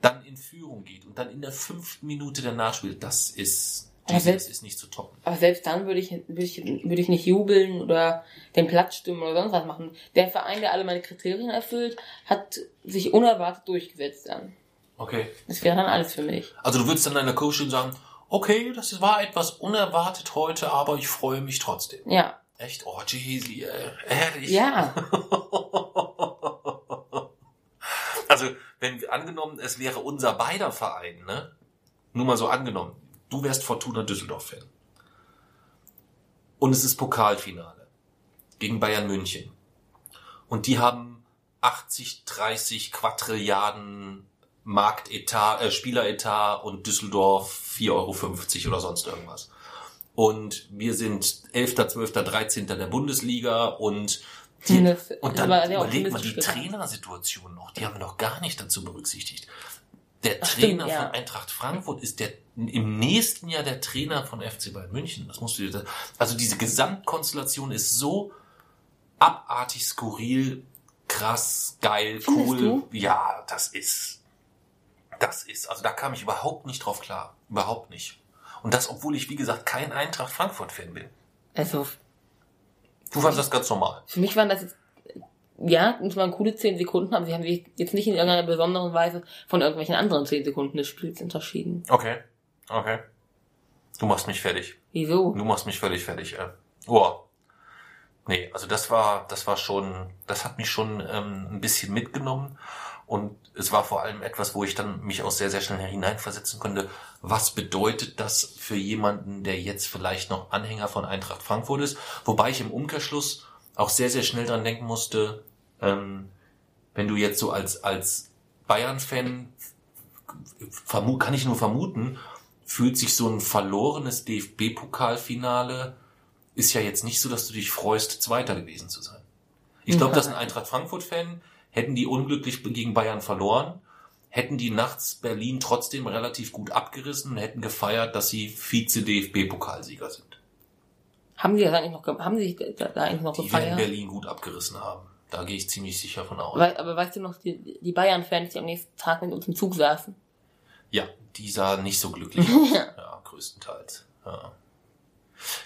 dann in Führung geht und dann in der fünften Minute danach spielt, das ist, das selbst- ist nicht zu toppen. Aber selbst dann würde ich, würde ich, würde ich nicht jubeln oder den Platz stimmen oder sonst was machen. Der Verein, der alle meine Kriterien erfüllt, hat sich unerwartet durchgesetzt dann. Okay. Das wäre dann alles für mich. Also du würdest dann deiner Coach sagen, okay, das war etwas unerwartet heute, aber ich freue mich trotzdem. Ja. Echt? Oh, Jay-Z, äh, ehrlich? Ja. (laughs) Also, wenn angenommen, es wäre unser beider Verein, ne? Nur mal so angenommen. Du wärst Fortuna Düsseldorf-Fan. Und es ist Pokalfinale. Gegen Bayern München. Und die haben 80, 30 Quadrilliarden Marktetat, äh, Spieleretat und Düsseldorf 4,50 Euro oder sonst irgendwas. Und wir sind 11., 12., 13. der Bundesliga und die, Das- und dann aber sehr überleg mal die. Trainersituation noch. Die haben wir noch gar nicht dazu berücksichtigt. Der Ach, Trainer stimmt, ja. von Eintracht Frankfurt ist der im nächsten Jahr der Trainer von FC Bayern München. Das musst du dir, also diese Gesamtkonstellation ist so abartig skurril, krass, geil, Findest cool. du? Ja, das ist, das ist, also da kam ich überhaupt nicht drauf klar. Überhaupt nicht. Und das, obwohl ich, wie gesagt, kein Eintracht Frankfurt-Fan bin. Also, Du fandest das ganz normal. für mich waren das jetzt, ja, das waren coole 10 Sekunden, aber sie haben sich jetzt nicht in irgendeiner besonderen Weise von irgendwelchen anderen 10 Sekunden des Spiels unterschieden. Okay. Okay. Du machst mich fertig. Wieso? Du machst mich völlig fertig, ey. Boah. Nee, also das war, das war schon, das hat mich schon ähm, ein bisschen mitgenommen. Und es war vor allem etwas, wo ich dann mich auch sehr, sehr schnell hineinversetzen konnte. Was bedeutet das für jemanden, der jetzt vielleicht noch Anhänger von Eintracht Frankfurt ist? Wobei ich im Umkehrschluss auch sehr, sehr schnell dran denken musste, ähm, wenn du jetzt so als, als Bayern-Fan, kann ich nur vermuten, fühlt sich so ein verlorenes DFB-Pokalfinale, ist ja jetzt nicht so, dass du dich freust, Zweiter gewesen zu sein. Ich glaube, dass ein Eintracht Frankfurt-Fan, hätten die unglücklich gegen Bayern verloren, hätten die nachts Berlin trotzdem relativ gut abgerissen und hätten gefeiert, dass sie Vize-DFB-Pokalsieger sind. Haben sie das eigentlich noch, haben sie sich da, eigentlich noch Die werden gefeiert? Berlin gut abgerissen haben. Da gehe ich ziemlich sicher von aus. Wei- aber weißt du noch, die, die Bayern-Fans, die am nächsten Tag mit uns im Zug saßen? Ja, die sah nicht so glücklich (laughs) aus. ja, größtenteils. Ja.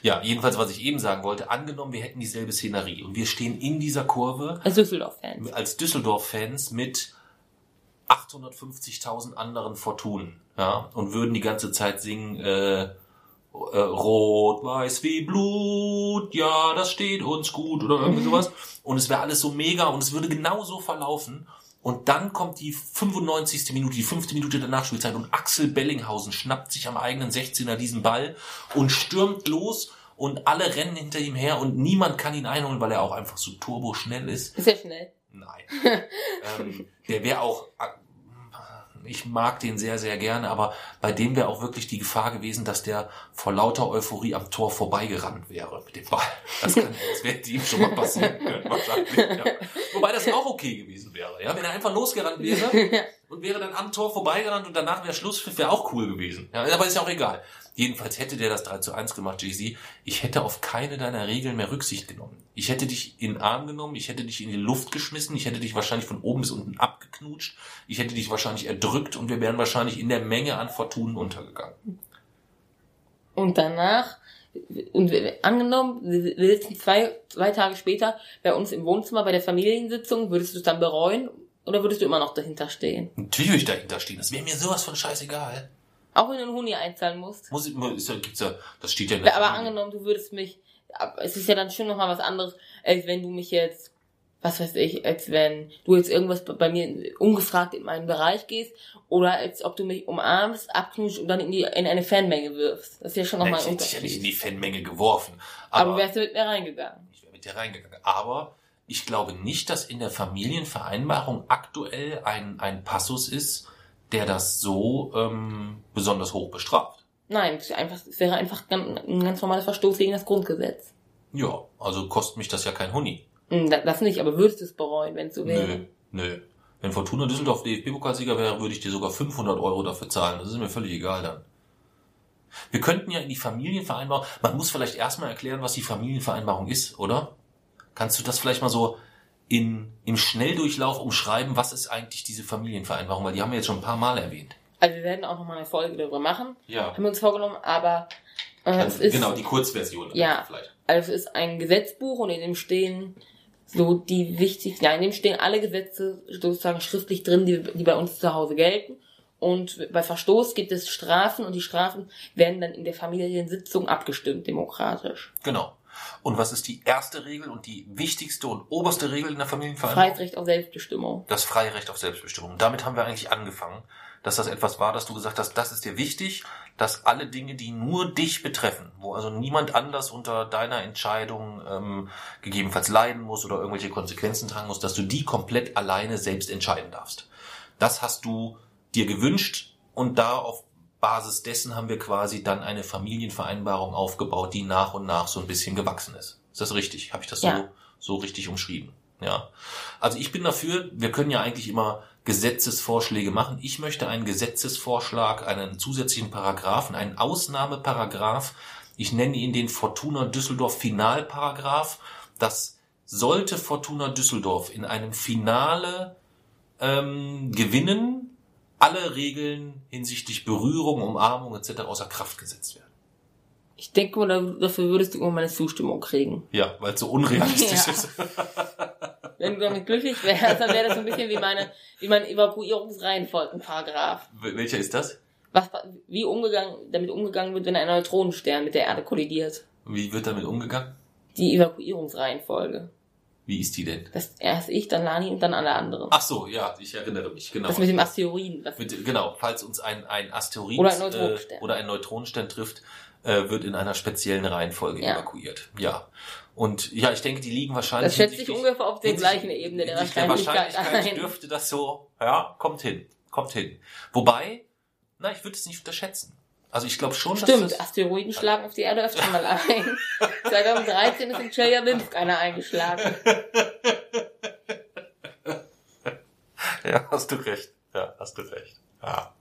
Ja, jedenfalls, was ich eben sagen wollte, angenommen, wir hätten dieselbe Szenerie und wir stehen in dieser Kurve Als Düsseldorf-Fans. als Düsseldorf-Fans mit 850.000 anderen Fortunen, ja, und würden die ganze Zeit singen, äh, äh, Rot, weiß wie Blut, ja, das steht uns gut oder irgendwie (laughs) sowas. Und es wäre alles so mega und es würde genau so verlaufen. Und dann kommt die 95. Minute, die fünfte Minute der Nachspielzeit und Axel Bellinghausen schnappt sich am eigenen 16er diesen Ball und stürmt los und alle rennen hinter ihm her und niemand kann ihn einholen, weil er auch einfach so turbo schnell ist. Ja schnell. Nein. (laughs) ähm, der wäre auch, ich mag den sehr, sehr gerne, aber bei dem wäre auch wirklich die Gefahr gewesen, dass der vor lauter Euphorie am Tor vorbeigerannt wäre mit dem Ball. Das, kann- (laughs) das wäre ihm schon mal passieren können, wahrscheinlich. Ja. (laughs) Wobei das auch okay gewesen wäre, ja, wenn er einfach losgerannt wäre (laughs) und wäre dann am Tor vorbeigerannt und danach wäre Schlusspfiff, wäre auch cool gewesen. Ja, aber ist ja auch egal. Jedenfalls hätte der das 3 zu 1 gemacht, Jay-Z. Ich hätte auf keine deiner Regeln mehr Rücksicht genommen. Ich hätte dich in den Arm genommen, ich hätte dich in die Luft geschmissen, ich hätte dich wahrscheinlich von oben bis unten abgeknutscht, ich hätte dich wahrscheinlich erdrückt und wir wären wahrscheinlich in der Menge an Fortunen untergegangen. Und danach, angenommen, wir wir sitzen zwei, zwei Tage später bei uns im Wohnzimmer bei der Familiensitzung, würdest du es dann bereuen oder würdest du immer noch dahinter stehen? Natürlich würde ich dahinter stehen, das wäre mir sowas von scheißegal. Auch wenn du einen Huni einzahlen musst. Muss ich, ist ja, gibt's ja, das steht ja der Aber angenommen, du würdest mich es ist ja dann schon nochmal was anderes, als wenn du mich jetzt, was weiß ich, als wenn du jetzt irgendwas bei mir ungefragt in meinen Bereich gehst oder als ob du mich umarmst, abknutschst und dann in, die, in eine Fanmenge wirfst. Das ist ja schon nochmal ich ein hätte dich ja nicht in die Unterschied. Fanmenge geworfen. Aber Aber, du wärst ja mit mir reingegangen. ich wäre mit dir reingegangen. Aber ich glaube nicht, dass in der Familienvereinbarung aktuell ein, ein Passus ist, der das so ähm, besonders hoch bestraft. Nein, es, einfach, es wäre einfach ein ganz normaler Verstoß gegen das Grundgesetz. Ja, also kostet mich das ja kein Huni. Hm, da- Das nicht, aber würdest du es bereuen, wenn es so wäre? Nö, nö. Wenn Fortuna Düsseldorf DFB-Pokalsieger wäre, würde ich dir sogar 500 Euro dafür zahlen. Das ist mir völlig egal dann. Wir könnten ja in die Familienvereinbarung, man muss vielleicht erstmal erklären, was die Familienvereinbarung ist, oder? Kannst du das vielleicht mal so in, im Schnelldurchlauf umschreiben, was ist eigentlich diese Familienvereinbarung? Weil die haben wir jetzt schon ein paar Mal erwähnt. Also wir werden auch nochmal eine Folge darüber machen, Ja. haben wir uns vorgenommen, aber äh, es ist, genau, die Kurzversion. Ja. Vielleicht. also es ist ein Gesetzbuch und in dem stehen so die wichtigsten, ja, in dem stehen alle Gesetze sozusagen schriftlich drin, die, die bei uns zu Hause gelten. Und bei Verstoß gibt es Strafen und die Strafen werden dann in der Familiensitzung abgestimmt, demokratisch. Genau. Und was ist die erste Regel und die wichtigste und oberste Regel in der Familienvereinbarung? Freiheitsrecht auf Selbstbestimmung. Das freie Recht auf Selbstbestimmung. Damit haben wir eigentlich angefangen, dass das etwas war, dass du gesagt hast, das ist dir wichtig, dass alle Dinge, die nur dich betreffen, wo also niemand anders unter deiner Entscheidung ähm, gegebenenfalls leiden muss oder irgendwelche Konsequenzen tragen muss, dass du die komplett alleine selbst entscheiden darfst. Das hast du dir gewünscht und da auf Basis dessen haben wir quasi dann eine Familienvereinbarung aufgebaut, die nach und nach so ein bisschen gewachsen ist. Ist das richtig? Habe ich das Ja. so, so richtig umschrieben? Ja. Also ich bin dafür, wir können ja eigentlich immer Gesetzesvorschläge machen. Ich möchte einen Gesetzesvorschlag, einen zusätzlichen Paragraphen, einen Ausnahmeparagraph. Ich nenne ihn den Fortuna Düsseldorf Finalparagraph. Das sollte Fortuna Düsseldorf in einem Finale ähm, gewinnen, alle Regeln hinsichtlich Berührung, Umarmung etc. außer Kraft gesetzt werden. Ich denke mal, da- dafür würdest du immer meine Zustimmung kriegen. Ja, weil es so unrealistisch (laughs) Ja. ist. Wenn du damit glücklich wärst, dann wäre das so ein bisschen wie meine, wie mein Evakuierungsreihenfolgenparagraph. Welcher ist das? Was, wie umgegangen, damit umgegangen wird, wenn ein Neutronenstern mit der Erde kollidiert. Wie wird damit umgegangen? Die Evakuierungsreihenfolge. Wie ist die denn? Das erst ich, dann Lani und dann alle anderen. Ach so, ja, ich erinnere mich, genau. Das mit dem Asteroiden. Mit, genau, falls uns ein, ein Asteroid Oder ein Neutronenstern. äh, oder ein Neutronenstern trifft, äh, wird in einer speziellen Reihenfolge Ja. evakuiert. Ja. Und ja, ich denke, die liegen wahrscheinlich. das sich hinsichtlich- ungefähr auf der gleichen Ebene der hinsichtlich der Wahrscheinlichkeit Wahrscheinlichkeit ein. dürfte das so, ja, kommt hin, kommt hin. Wobei, na, ich würde es nicht unterschätzen. Also ich glaube schon, dass Stimmt, das, Asteroiden schlagen auf die Erde öfter mal (laughs) ein. 2013 ist in Chelyabinsk (laughs) einer eingeschlagen. Ja, hast du recht. Ja, hast du recht. Ja.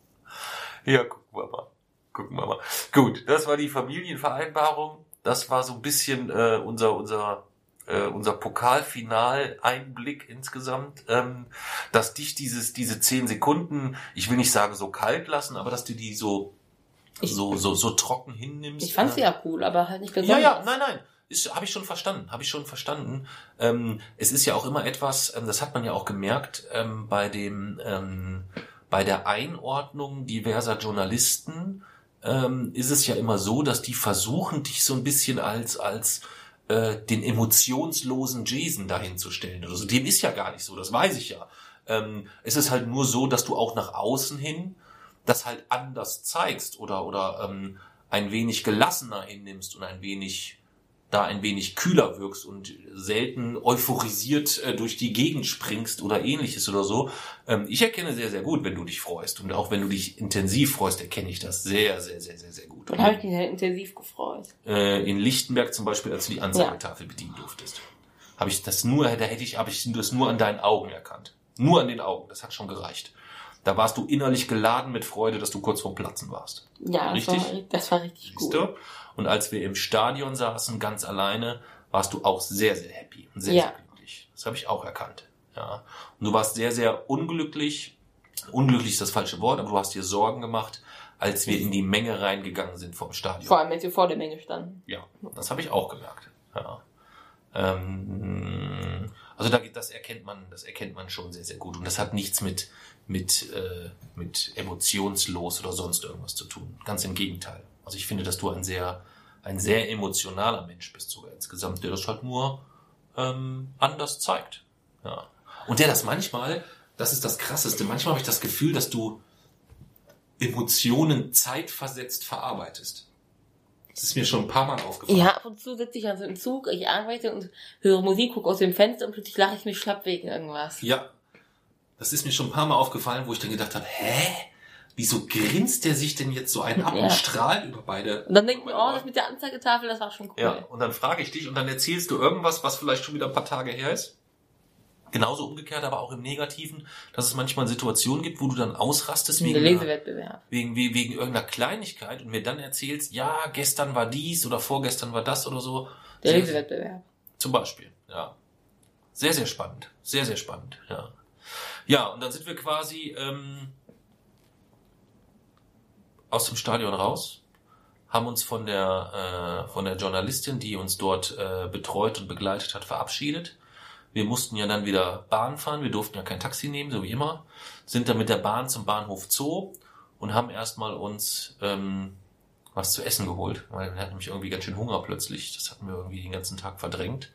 Ja, gucken wir mal. Gucken wir mal. Gut, das war die Familienvereinbarung. Das war so ein bisschen äh, unser unser äh, unser Pokalfinal-Einblick insgesamt, ähm, dass dich dieses diese zehn Sekunden, ich will nicht sagen so kalt lassen, aber dass du die so Ich- so so so trocken hinnimmst. Ich fand sie äh, ja cool, aber halt nicht ja, besonders. ja, nein, nein. Ist, habe ich schon verstanden, habe ich schon verstanden. Ähm, es ist ja auch immer etwas, ähm, das hat man ja auch gemerkt ähm, bei dem, ähm, bei der Einordnung diverser Journalisten ähm, ist es ja immer so, dass die versuchen, dich so ein bisschen als als äh, den emotionslosen Jason dahinzustellen. Also dem ist ja gar nicht so, das weiß ich ja. Ähm, es ist halt nur so, dass du auch nach außen hin das halt anders zeigst oder oder ähm, ein wenig gelassener hinnimmst und ein wenig da ein wenig kühler wirkst und selten euphorisiert äh, durch die Gegend springst oder ähnliches oder so. Ähm, ich erkenne sehr, sehr gut, wenn du dich freust. Und auch wenn du dich intensiv freust, erkenne ich das sehr, sehr, sehr, sehr, sehr gut. Dann habe ich mich halt intensiv gefreut. Äh, in Lichtenberg zum Beispiel, als du die Anzeigetafel bedienen durftest, habe ich das nur, da hätte ich, habe ich das nur an deinen Augen erkannt. Nur an den Augen. Das hat schon gereicht. Da warst du innerlich geladen mit Freude, dass du kurz vorm Platzen warst. Ja, das Richtig? war, das war richtig gut. du? Und als wir im Stadion saßen, ganz alleine, warst du auch sehr, sehr happy und sehr, Ja. sehr glücklich. Das habe ich auch erkannt. Ja. Und du warst sehr, sehr unglücklich. Unglücklich ist das falsche Wort, aber du hast dir Sorgen gemacht, als wir in die Menge reingegangen sind vom Stadion. Vor allem, als wir vor der Menge standen. Ja, das habe ich auch gemerkt. Ja. Ähm, also da, das erkennt man, das erkennt man schon sehr, sehr gut. Und das hat nichts mit mit äh, mit emotionslos oder sonst irgendwas zu tun. Ganz im Gegenteil. Also ich finde, dass du ein sehr ein sehr emotionaler Mensch bist sogar insgesamt, der das halt nur ähm, anders zeigt. Ja. Und der das manchmal, das ist das Krasseste, manchmal habe ich das Gefühl, dass du Emotionen zeitversetzt verarbeitest. Das ist mir schon ein paar Mal aufgefallen. Ja, ab und zu sitze ich also im Zug, ich arbeite und höre Musik, gucke aus dem Fenster und plötzlich lache ich mich schlapp wegen irgendwas. Ja. Das ist mir schon ein paar Mal aufgefallen, wo ich dann gedacht habe, hä? Wieso grinst der sich denn jetzt so einen ab Ja. und strahlt über beide? Und dann denke ich über mir, beide oh, das mit der Anzeigetafel, das war schon cool. Ja, und dann frage ich dich und dann erzählst du irgendwas, was vielleicht schon wieder ein paar Tage her ist. Genauso umgekehrt, aber auch im Negativen, dass es manchmal Situationen gibt, wo du dann ausrastest Der wegen, einer, Lesewettbewerb. wegen, wegen, wegen irgendeiner Kleinigkeit und mir dann erzählst, ja, gestern war dies oder vorgestern war das oder so. Der Sehr- Lesewettbewerb. Zum Beispiel, ja. Sehr, sehr spannend. Sehr, sehr spannend, ja. Ja, und dann sind wir quasi ähm, aus dem Stadion raus, haben uns von der, äh, von der Journalistin, die uns dort äh, betreut und begleitet hat, verabschiedet. Wir mussten ja dann wieder Bahn fahren, wir durften ja kein Taxi nehmen, so wie immer, sind dann mit der Bahn zum Bahnhof Zoo und haben erstmal uns ähm, was zu essen geholt, weil wir hatten nämlich irgendwie ganz schön Hunger plötzlich. Das hatten wir irgendwie den ganzen Tag verdrängt.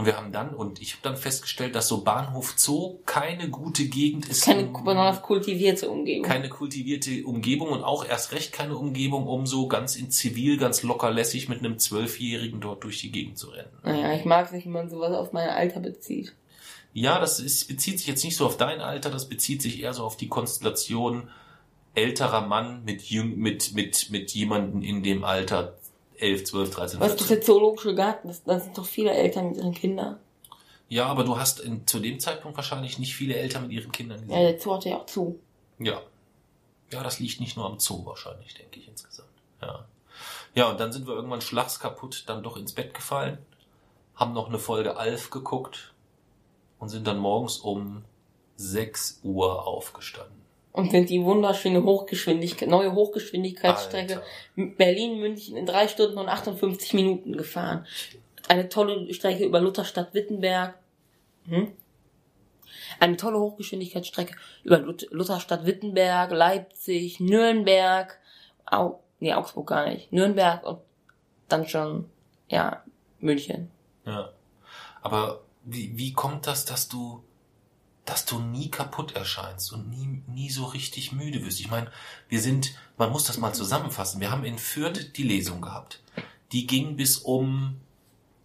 Und wir haben dann, und ich habe dann festgestellt, dass so Bahnhof Zoo keine gute Gegend ist. Keine um- kultivierte Umgebung. keine kultivierte Umgebung und auch erst recht keine Umgebung, um so ganz in Zivil, ganz lockerlässig mit einem Zwölfjährigen dort durch die Gegend zu rennen. naja, ich mag es nicht, wenn man sowas auf mein Alter bezieht. Ja, das ist, bezieht sich jetzt nicht so auf dein Alter, das bezieht sich eher so auf die Konstellation älterer Mann mit jüng, mit, mit, mit jemanden in dem Alter 11, 12, 13, Was ist das 14. der zoologische Garten? Das, das sind doch viele Eltern mit ihren Kindern. Ja, aber du hast in, zu dem Zeitpunkt wahrscheinlich nicht viele Eltern mit ihren Kindern Ja, gesehen. der Zoo hat ja auch zu. Ja. Ja, das liegt nicht nur am Zoo wahrscheinlich, denke ich insgesamt. Ja. Ja, und dann sind wir irgendwann schlagskaputt dann doch ins Bett gefallen, haben noch eine Folge Alf geguckt und sind dann morgens um 6 Uhr aufgestanden. Und sind die wunderschöne Hochgeschwindigkeit, neue Hochgeschwindigkeitsstrecke. Berlin-München in drei Stunden und 58 Minuten gefahren. Eine tolle Strecke über Lutherstadt-Wittenberg. Hm? Eine tolle Hochgeschwindigkeitsstrecke über Lut- Lutherstadt-Wittenberg, Leipzig, Nürnberg, Au nee, Augsburg gar nicht, Nürnberg und dann schon, ja, München. Ja. Aber wie, wie kommt das, dass du, dass du nie kaputt erscheinst und nie, nie so richtig müde wirst? Ich meine, wir sind, man muss das mal zusammenfassen. Wir haben in Fürth die Lesung gehabt. Die ging bis um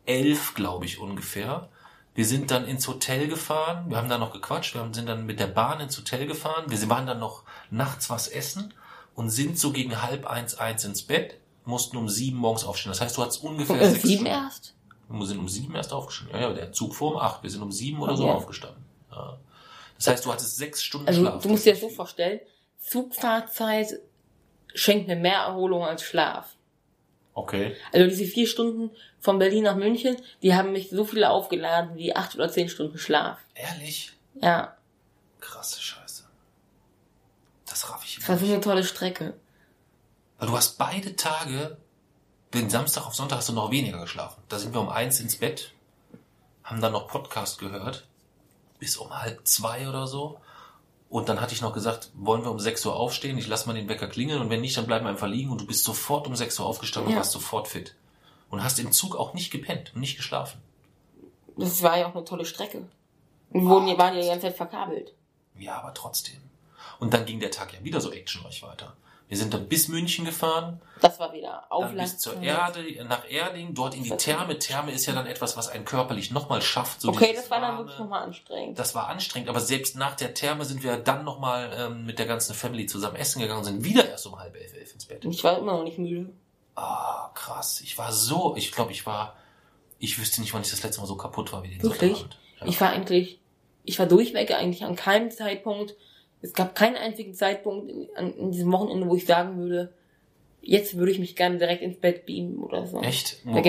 elf, glaube ich, ungefähr. Wir sind dann ins Hotel gefahren. Wir haben da noch gequatscht. Wir sind dann mit der Bahn ins Hotel gefahren. Wir waren dann noch nachts was essen und sind so gegen halb eins, eins ins Bett, mussten um sieben morgens aufstehen. Das heißt, du hattest ungefähr Äh, sechs sieben Stunden. erst? Wir sind um sieben erst aufgestanden. Ja, ja, der Zug vor um acht. Wir sind um sieben oder so Okay. aufgestanden. Ja. Das heißt, du hattest sechs Stunden Also Schlaf. du musst dir das so vorstellen, Zugfahrzeit schenkt mir mehr Erholung als Schlaf. Okay. Also diese vier Stunden von Berlin nach München, die haben mich so viel aufgeladen wie acht oder zehn Stunden Schlaf. Ehrlich? Ja, Krasse Scheiße. Das raff ich das war so eine tolle Strecke. Weil du hast beide Tage, den Samstag auf Sonntag hast du noch weniger geschlafen. Da sind wir um eins ins Bett, haben dann noch Podcast gehört, bis um halb zwei oder so. Und dann hatte ich noch gesagt, wollen wir um sechs Uhr aufstehen? Ich lasse mal den Wecker klingeln und wenn nicht, dann bleiben wir einfach liegen und du bist sofort um sechs Uhr aufgestanden und Ja. warst sofort fit. Und hast im Zug auch nicht gepennt und nicht geschlafen. Das war ja auch eine tolle Strecke. Wir wurden, wir waren ja die ganze Zeit verkabelt. Ja, aber trotzdem. Und dann ging der Tag ja wieder so actionreich weiter. Wir sind dann bis München gefahren, Das war wieder dann bis zur. Erde, nach Erding, dort in die Therme. Therme ist ja dann etwas, was einen körperlich nochmal schafft. So Okay, das war dann wirklich nochmal anstrengend. Das war anstrengend, aber selbst nach der Therme sind wir dann nochmal ähm, mit der ganzen Family zusammen essen gegangen und sind wieder erst um halb elf, elf ins Bett. Ich war immer noch nicht müde. Ah, krass. Ich war so, ich glaube, ich war, ich wüsste nicht, wann ich das letzte Mal so kaputt war wie den Wirklich? Ja. Ich war eigentlich, ich war durchweg eigentlich an keinem Zeitpunkt, es gab keinen einzigen Zeitpunkt in, an, in diesem Wochenende, wo ich sagen würde, jetzt würde ich mich gerne direkt ins Bett beamen oder so. Echt? Boah.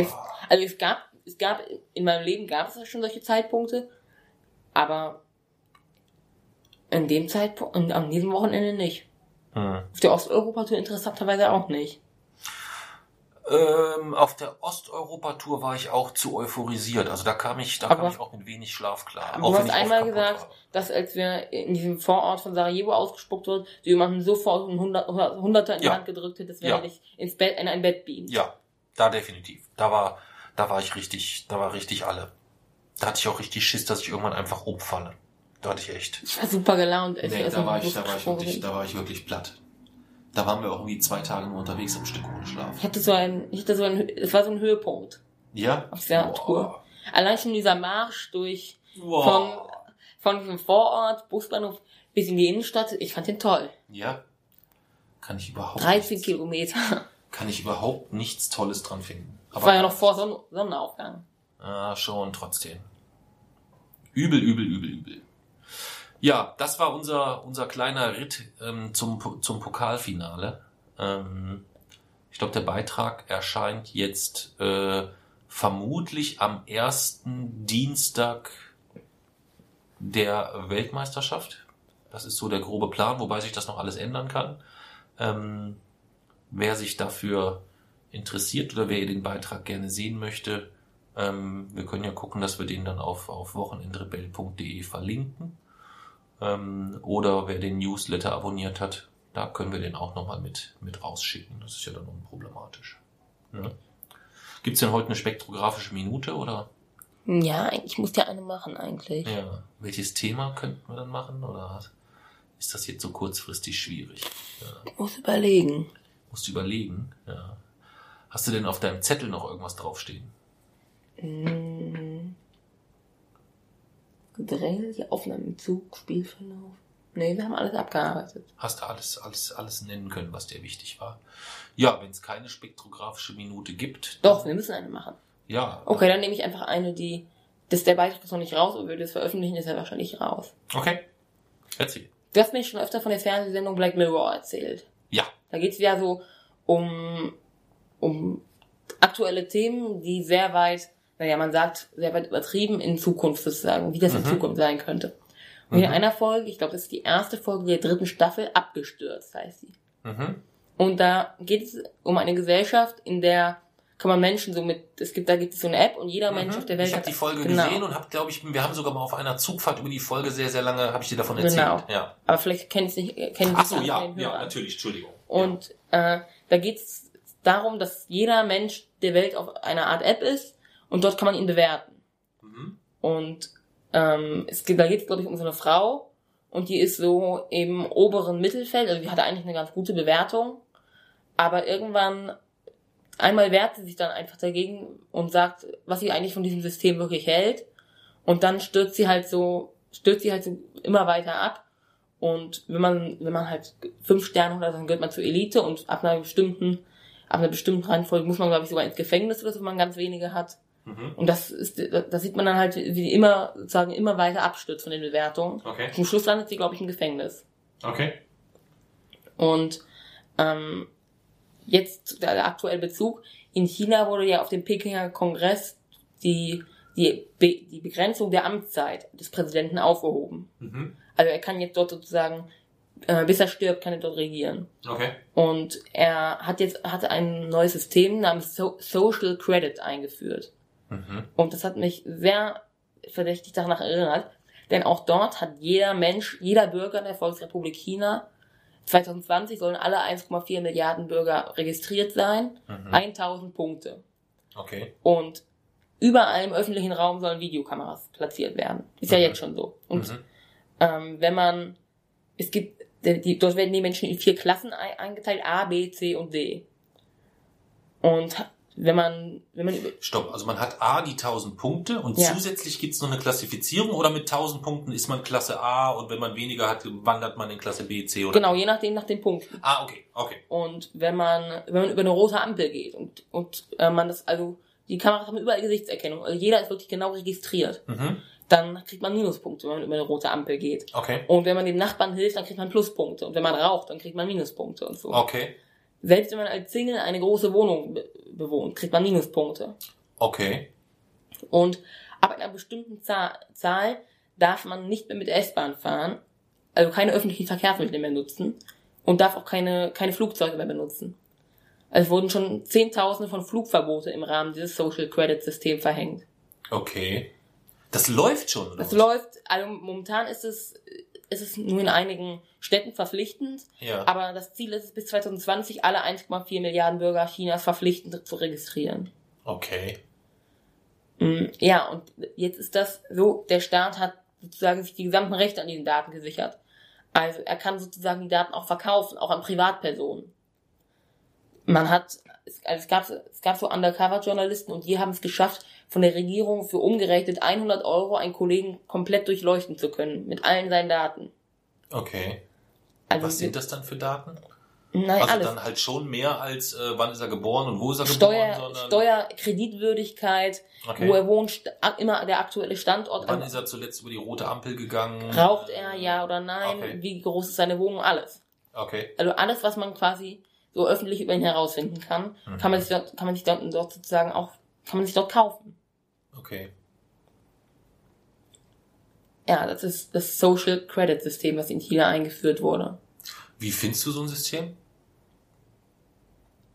also es gab, es gab, in meinem Leben gab es schon solche Zeitpunkte, aber in dem Zeitpunkt, an diesem Wochenende nicht. Hm. Auf der Osteuropa-Tour interessanterweise auch nicht. Ähm, auf der Osteuropa-Tour war ich auch zu euphorisiert. Also da kam ich, da Aber- kam ich auch mit wenig Schlaf klar. Aber du hast einmal gesagt, war. dass als wir in diesem Vorort von Sarajevo ausgespuckt wurden, du jemanden sofort einen Hundert, Hunderter in die Ja. Hand gedrückt hättest, wenn Ja. er dich ins Bett, in ein Bett beamt. Ja, da definitiv. Da war, da war ich richtig, da war richtig alle. Da hatte ich auch richtig Schiss, dass ich irgendwann einfach umfalle. Da hatte ich echt. Ich war super gelaunt. als Nee, da war ich, da war ich wirklich, da war ich wirklich platt. Da waren wir auch irgendwie zwei Tage nur unterwegs am Stück ohne Schlaf. Ich hatte so ein, ich hatte so ein, es war so ein Höhepunkt Ja? auf der Boah. Tour. Allein schon dieser Marsch durch, Boah. von, von diesem Vorort, Busbahnhof bis in die Innenstadt, ich fand den toll. Ja? Kann ich überhaupt 13 nichts, Kilometer. kann ich überhaupt nichts Tolles dran finden. Das war ja noch vor Sonn Sonnenaufgang. Ah, schon, trotzdem. Übel, übel, übel, übel. Ja, das war unser, unser kleiner Ritt ähm, zum, zum Pokalfinale. Ähm, ich glaube, der Beitrag erscheint jetzt äh, vermutlich am ersten Dienstag der Weltmeisterschaft. Das ist so der grobe Plan, wobei sich das noch alles ändern kann. Ähm, wer sich dafür interessiert oder wer den Beitrag gerne sehen möchte, ähm, wir können ja gucken, dass wir den dann auf, auf wochenendrebell.de verlinken. Ähm, oder wer den Newsletter abonniert hat, da können wir den auch nochmal mit, mit rausschicken. Das ist ja dann unproblematisch. Ja. Gibt es denn heute eine spektrographische Minute oder? Ja, ich muss ja eine machen eigentlich. Ja. Welches Thema könnten wir dann machen oder ist das jetzt so kurzfristig schwierig? Ja. Ich muss überlegen. Musst du überlegen. Ja. Hast du denn auf deinem Zettel noch irgendwas draufstehen? Hm. Gedränge, die Aufnahmen im Zug, Spielverlauf. Nee, wir haben alles abgearbeitet. Hast du alles, alles, alles nennen können, was dir wichtig war? Ja, wenn es keine spektrographische Minute gibt. Doch, wir müssen eine machen. Ja. Okay, dann nehme ich einfach eine, die. Das der Beitrag ist noch nicht raus, aber wir das veröffentlichen, ist er wahrscheinlich raus. Okay. Erzähl. Du hast mir schon öfter von der Fernsehsendung Black Mirror erzählt. Ja. Da geht's ja so um, um aktuelle Themen, die sehr weit, naja, man sagt, sehr weit übertrieben in Zukunft sozusagen, wie das in Mhm. Zukunft sein könnte. Und in Mhm. einer Folge, ich glaube, das ist die erste Folge der dritten Staffel, abgestürzt heißt sie. Mhm. Und da geht es um eine Gesellschaft, in der kann man Menschen so mit, es gibt, da gibt es so eine App und jeder Mensch auf der Welt Mhm. ich habe hat- die Folge genau. gesehen und habe, glaube ich, wir haben sogar mal auf einer Zugfahrt über die Folge sehr, sehr lange, habe ich dir davon Genau. erzählt. Ja. Aber vielleicht kennen Sie nicht, kennen Sie Ach so, nicht ja, ja, natürlich, Entschuldigung. Und äh, da geht es darum, dass jeder Mensch der Welt auf einer Art App ist und dort kann man ihn bewerten. Mhm. Und ähm, es geht, da geht es, glaube ich, um so eine Frau und die ist so im oberen Mittelfeld, also die hatte eigentlich eine ganz gute Bewertung, aber irgendwann einmal wehrt sie sich dann einfach dagegen und sagt, was sie eigentlich von diesem System wirklich hält. Und dann stürzt sie halt so, stürzt sie halt so immer weiter ab. Und wenn man, wenn man halt fünf Sterne oder so, dann gehört man zur Elite und ab einer bestimmten, ab einer bestimmten Reihenfolge muss man, glaube ich, sogar ins Gefängnis oder so, wenn man ganz wenige hat. Mhm. Und das ist, da sieht man dann halt, wie die immer, sozusagen immer weiter abstürzt von den Bewertungen. Okay. Zum Schluss landet sie, glaube ich, im Gefängnis. Okay. Und ähm, jetzt der, aktuelle Bezug. In China wurde ja auf dem Pekinger Kongress die, die, Be die Begrenzung der Amtszeit des Präsidenten aufgehoben. Mhm. Also er kann jetzt dort sozusagen, äh, bis er stirbt, kann er dort regieren. Okay. Und er hat jetzt hatte ein neues System namens so Social Credit eingeführt. Mhm. Und das hat mich sehr verdächtig danach erinnert. Denn auch dort hat jeder Mensch, jeder Bürger der Volksrepublik China, 2020 sollen alle 1,4 Milliarden Bürger registriert sein, Mhm. 1000 Punkte. Okay. Und überall im öffentlichen Raum sollen Videokameras platziert werden. Ist ja Mhm. jetzt schon so. Und Mhm. ähm, wenn man, es gibt, die, dort werden die Menschen in vier Klassen ei- eingeteilt, A, B, C und D. Und wenn man, wenn man über, Stopp, also man hat A die 1000 Punkte und Ja. zusätzlich gibt's noch eine Klassifizierung oder mit 1000 Punkten ist man Klasse A und wenn man weniger hat, wandert man in Klasse B, C oder genau, je nachdem, nach den Punkten. Ah, okay, okay. Und wenn man, wenn man über eine rote Ampel geht und, und äh, man das, also die Kameras haben überall Gesichtserkennung, also jeder ist wirklich genau registriert, Mhm. dann kriegt man Minuspunkte, wenn man über eine rote Ampel geht. Okay. Und wenn man dem Nachbarn hilft, dann kriegt man Pluspunkte. Und wenn man raucht, dann kriegt man Minuspunkte und so. Okay. Selbst wenn man als Single eine große Wohnung be bewohnt, kriegt man Minuspunkte. Okay. Und ab einer bestimmten Zahl, Zahl darf man nicht mehr mit der S-Bahn fahren, also keine öffentlichen Verkehrsmittel mehr nutzen und darf auch keine, keine Flugzeuge mehr benutzen. Also wurden schon Zehntausende von Flugverbote im Rahmen dieses Social Credit System verhängt. Okay. Das läuft schon, oder? Das läuft, also momentan ist es ist es nur in einigen Städten verpflichtend. Ja. Aber das Ziel ist es, bis 2020 alle 1,4 Milliarden Bürger Chinas verpflichtend zu registrieren. Okay. Mm, Ja, und jetzt ist das so, der Staat hat sozusagen sich die gesamten Rechte an diesen Daten gesichert. Also er kann sozusagen die Daten auch verkaufen, auch an Privatpersonen. Man hat, es, also es, gab, es gab so Undercover-Journalisten und die haben es geschafft, von der Regierung für umgerechnet 100 Euro einen Kollegen komplett durchleuchten zu können, mit allen seinen Daten. Okay. Also, Was sind das dann für Daten? Nein, Also alles. dann halt schon mehr als äh, wann ist er geboren und wo ist er Steuer, geboren, sondern Steuer, Kreditwürdigkeit, Okay. wo er wohnt, immer der aktuelle Standort. wann ist er zuletzt über die rote Ampel gegangen? Raucht er, ja oder nein? Okay. Wie groß ist seine Wohnung? Alles. Okay. Also alles, was man quasi so öffentlich über ihn herausfinden kann, Mhm. kann man sich dort, kann man sich dort, dort sozusagen auch, kann man sich dort kaufen. Okay. Ja, das ist das Social Credit System, was in China eingeführt wurde. Wie findest du so ein System?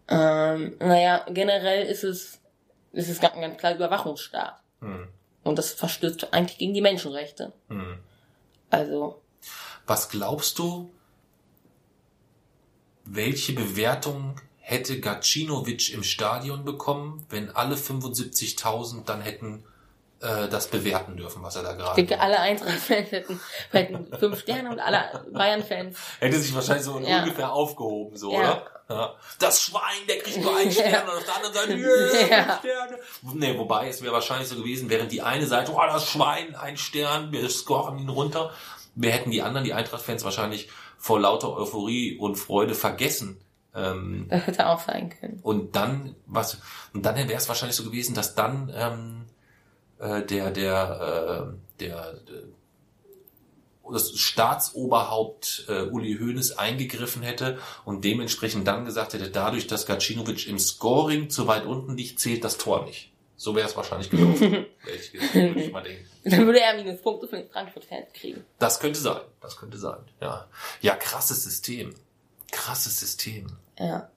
Ähm, naja, generell ist es, ist es ganz, ganz klar Überwachungsstaat. Hm. Und das verstößt eigentlich gegen die Menschenrechte. Hm. Also, Was glaubst du, welche Bewertung hätte Gacinovic im Stadion bekommen, wenn alle 75.000 dann hätten äh, das bewerten dürfen, was er da ich gerade denke, macht? alle Eintracht-Fans hätten, hätten fünf Sterne und alle Bayern-Fans. Hätte sich wahrscheinlich so Ja. ungefähr aufgehoben, so, Ja. oder? Ja. Das Schwein, der kriegt nur einen (laughs) Stern und auf der anderen Seite, yeah, Ja. fünf Sterne. Nee, wobei, es wäre wahrscheinlich so gewesen, während die eine Seite, oh, das Schwein, ein Stern, wir scoren ihn runter. Wir hätten die anderen, die Eintracht-Fans wahrscheinlich vor lauter Euphorie und Freude vergessen. Ähm, (laughs) Das hätte auch sein können. und dann, was, und dann wäre es wahrscheinlich so gewesen, dass dann ähm, äh, der, der, äh, der, der das Staatsoberhaupt äh, Uli Hoeneß eingegriffen hätte und dementsprechend dann gesagt hätte, dadurch, dass Gacinovic im Scoring zu weit unten liegt, zählt das Tor nicht. So wäre es wahrscheinlich gelaufen. (laughs) Würde ich, würde ich mal denken. Dann würde er Minuspunkte von den Frankfurt-Fans kriegen. Das könnte sein. Das könnte sein. Ja. Ja, krasses System. Krasses System. Ja.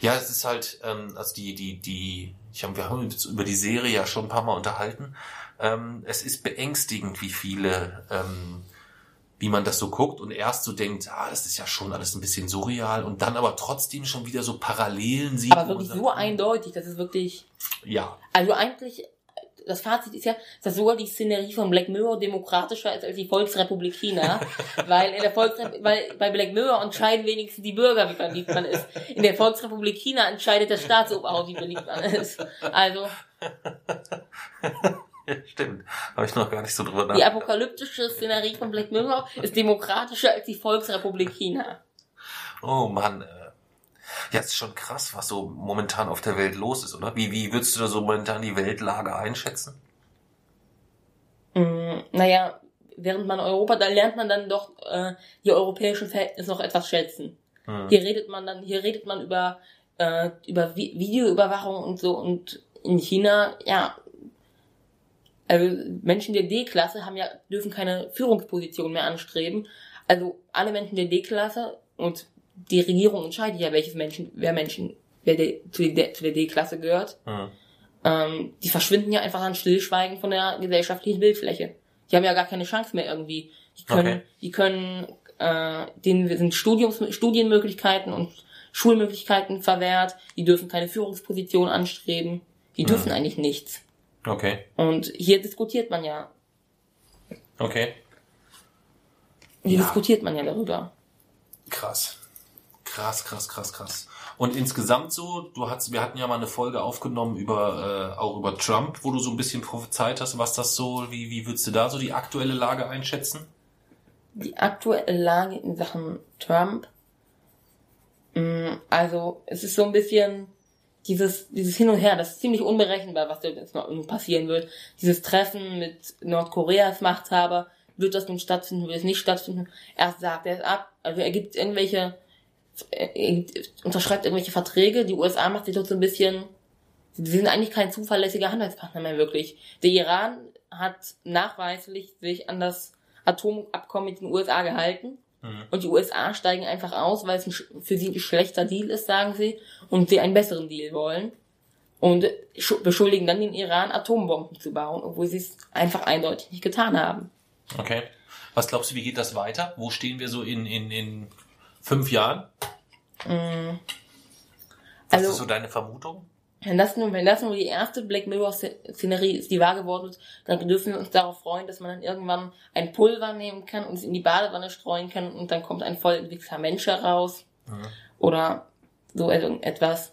Ja, es ist halt, ähm, also die, die, die, ich hab, wir haben uns über die Serie ja schon ein paar Mal unterhalten. Ähm, es ist beängstigend, wie viele, ähm, wie man das so guckt und erst so denkt, ah, das ist ja schon alles ein bisschen surreal und dann aber trotzdem schon wieder so Parallelen sieht. Aber wirklich so eindeutig, das ist wirklich, Ja, also eigentlich, das Fazit ist ja, dass sogar die Szenerie von Black Mirror demokratischer ist als die Volksrepublik China, (laughs) weil in der Volksrepublik, weil bei Black Mirror entscheiden wenigstens die Bürger, wie beliebt man ist. In der Volksrepublik China entscheidet das Staatsoberhaupt, wie beliebt man ist. Also, (laughs) (laughs) stimmt. Habe ich noch gar nicht so drüber die nachgedacht. apokalyptische Szenerie von Black Mirror ist demokratischer als die Volksrepublik China. Oh Mann, äh. Ja, es ist schon krass, was so momentan auf der Welt los ist, oder? Wie, wie würdest du da so momentan die Weltlage einschätzen? Mm, naja, während man Europa, da lernt man dann doch äh, die europäischen Verhältnisse noch etwas schätzen. Hm. Hier redet man dann, hier redet man über äh, über Vi Videoüberwachung und so und in China, ja, also Menschen der D-Klasse haben ja dürfen keine Führungsposition mehr anstreben. Also alle Menschen der D-Klasse und die Regierung entscheidet ja, welches Menschen, wer Menschen, wer der, zu, der, zu der D-Klasse gehört. Hm. Ähm, die verschwinden ja einfach dann stillschweigend von der gesellschaftlichen Bildfläche. Die haben ja gar keine Chance mehr irgendwie. Die können, Okay. die können, äh, denen sind Studiums, Studienmöglichkeiten und Schulmöglichkeiten verwehrt. Die dürfen keine Führungsposition anstreben. Die dürfen eigentlich nichts. Okay, Und hier diskutiert man ja, okay. hier Ja. diskutiert man ja darüber. Krass. Krass, krass, krass, krass. Und insgesamt so, du hast, wir hatten ja mal eine Folge aufgenommen über, äh, auch über Trump, wo du so ein bisschen prophezeit hast, was das so, wie, wie würdest du da so die aktuelle Lage einschätzen? Die aktuelle Lage in Sachen Trump, mh, also es ist so ein bisschen dieses, dieses Hin und Her, das ist ziemlich unberechenbar, was da jetzt noch passieren wird. Dieses Treffen mit Nordkoreas Machthaber, wird das nun stattfinden, wird es nicht stattfinden? Erst sagt er es ab, also er gibt irgendwelche, er unterschreibt irgendwelche Verträge, die USA macht sich dort so ein bisschen, sie sind eigentlich kein zuverlässiger Handelspartner mehr wirklich. Der Iran hat nachweislich sich an das Atomabkommen mit den USA gehalten. Mhm. Und die USA steigen einfach aus, weil es für sie ein schlechter Deal ist, sagen sie, und sie einen besseren Deal wollen. Und schu- beschuldigen dann den Iran, Atombomben zu bauen, obwohl sie es einfach eindeutig nicht getan haben. Okay. Was glaubst du, wie geht das weiter? Wo stehen wir so in, in, in fünf Jahren? Mm. Was Also- ist so deine Vermutung? Wenn das, nur, wenn das nur die erste Black Mirror-Szenerie ist, die wahr geworden ist, dann dürfen wir uns darauf freuen, dass man dann irgendwann ein Pulver nehmen kann und es in die Badewanne streuen kann und dann kommt ein voll entwickelter Mensch heraus. Mhm. Oder so etwas.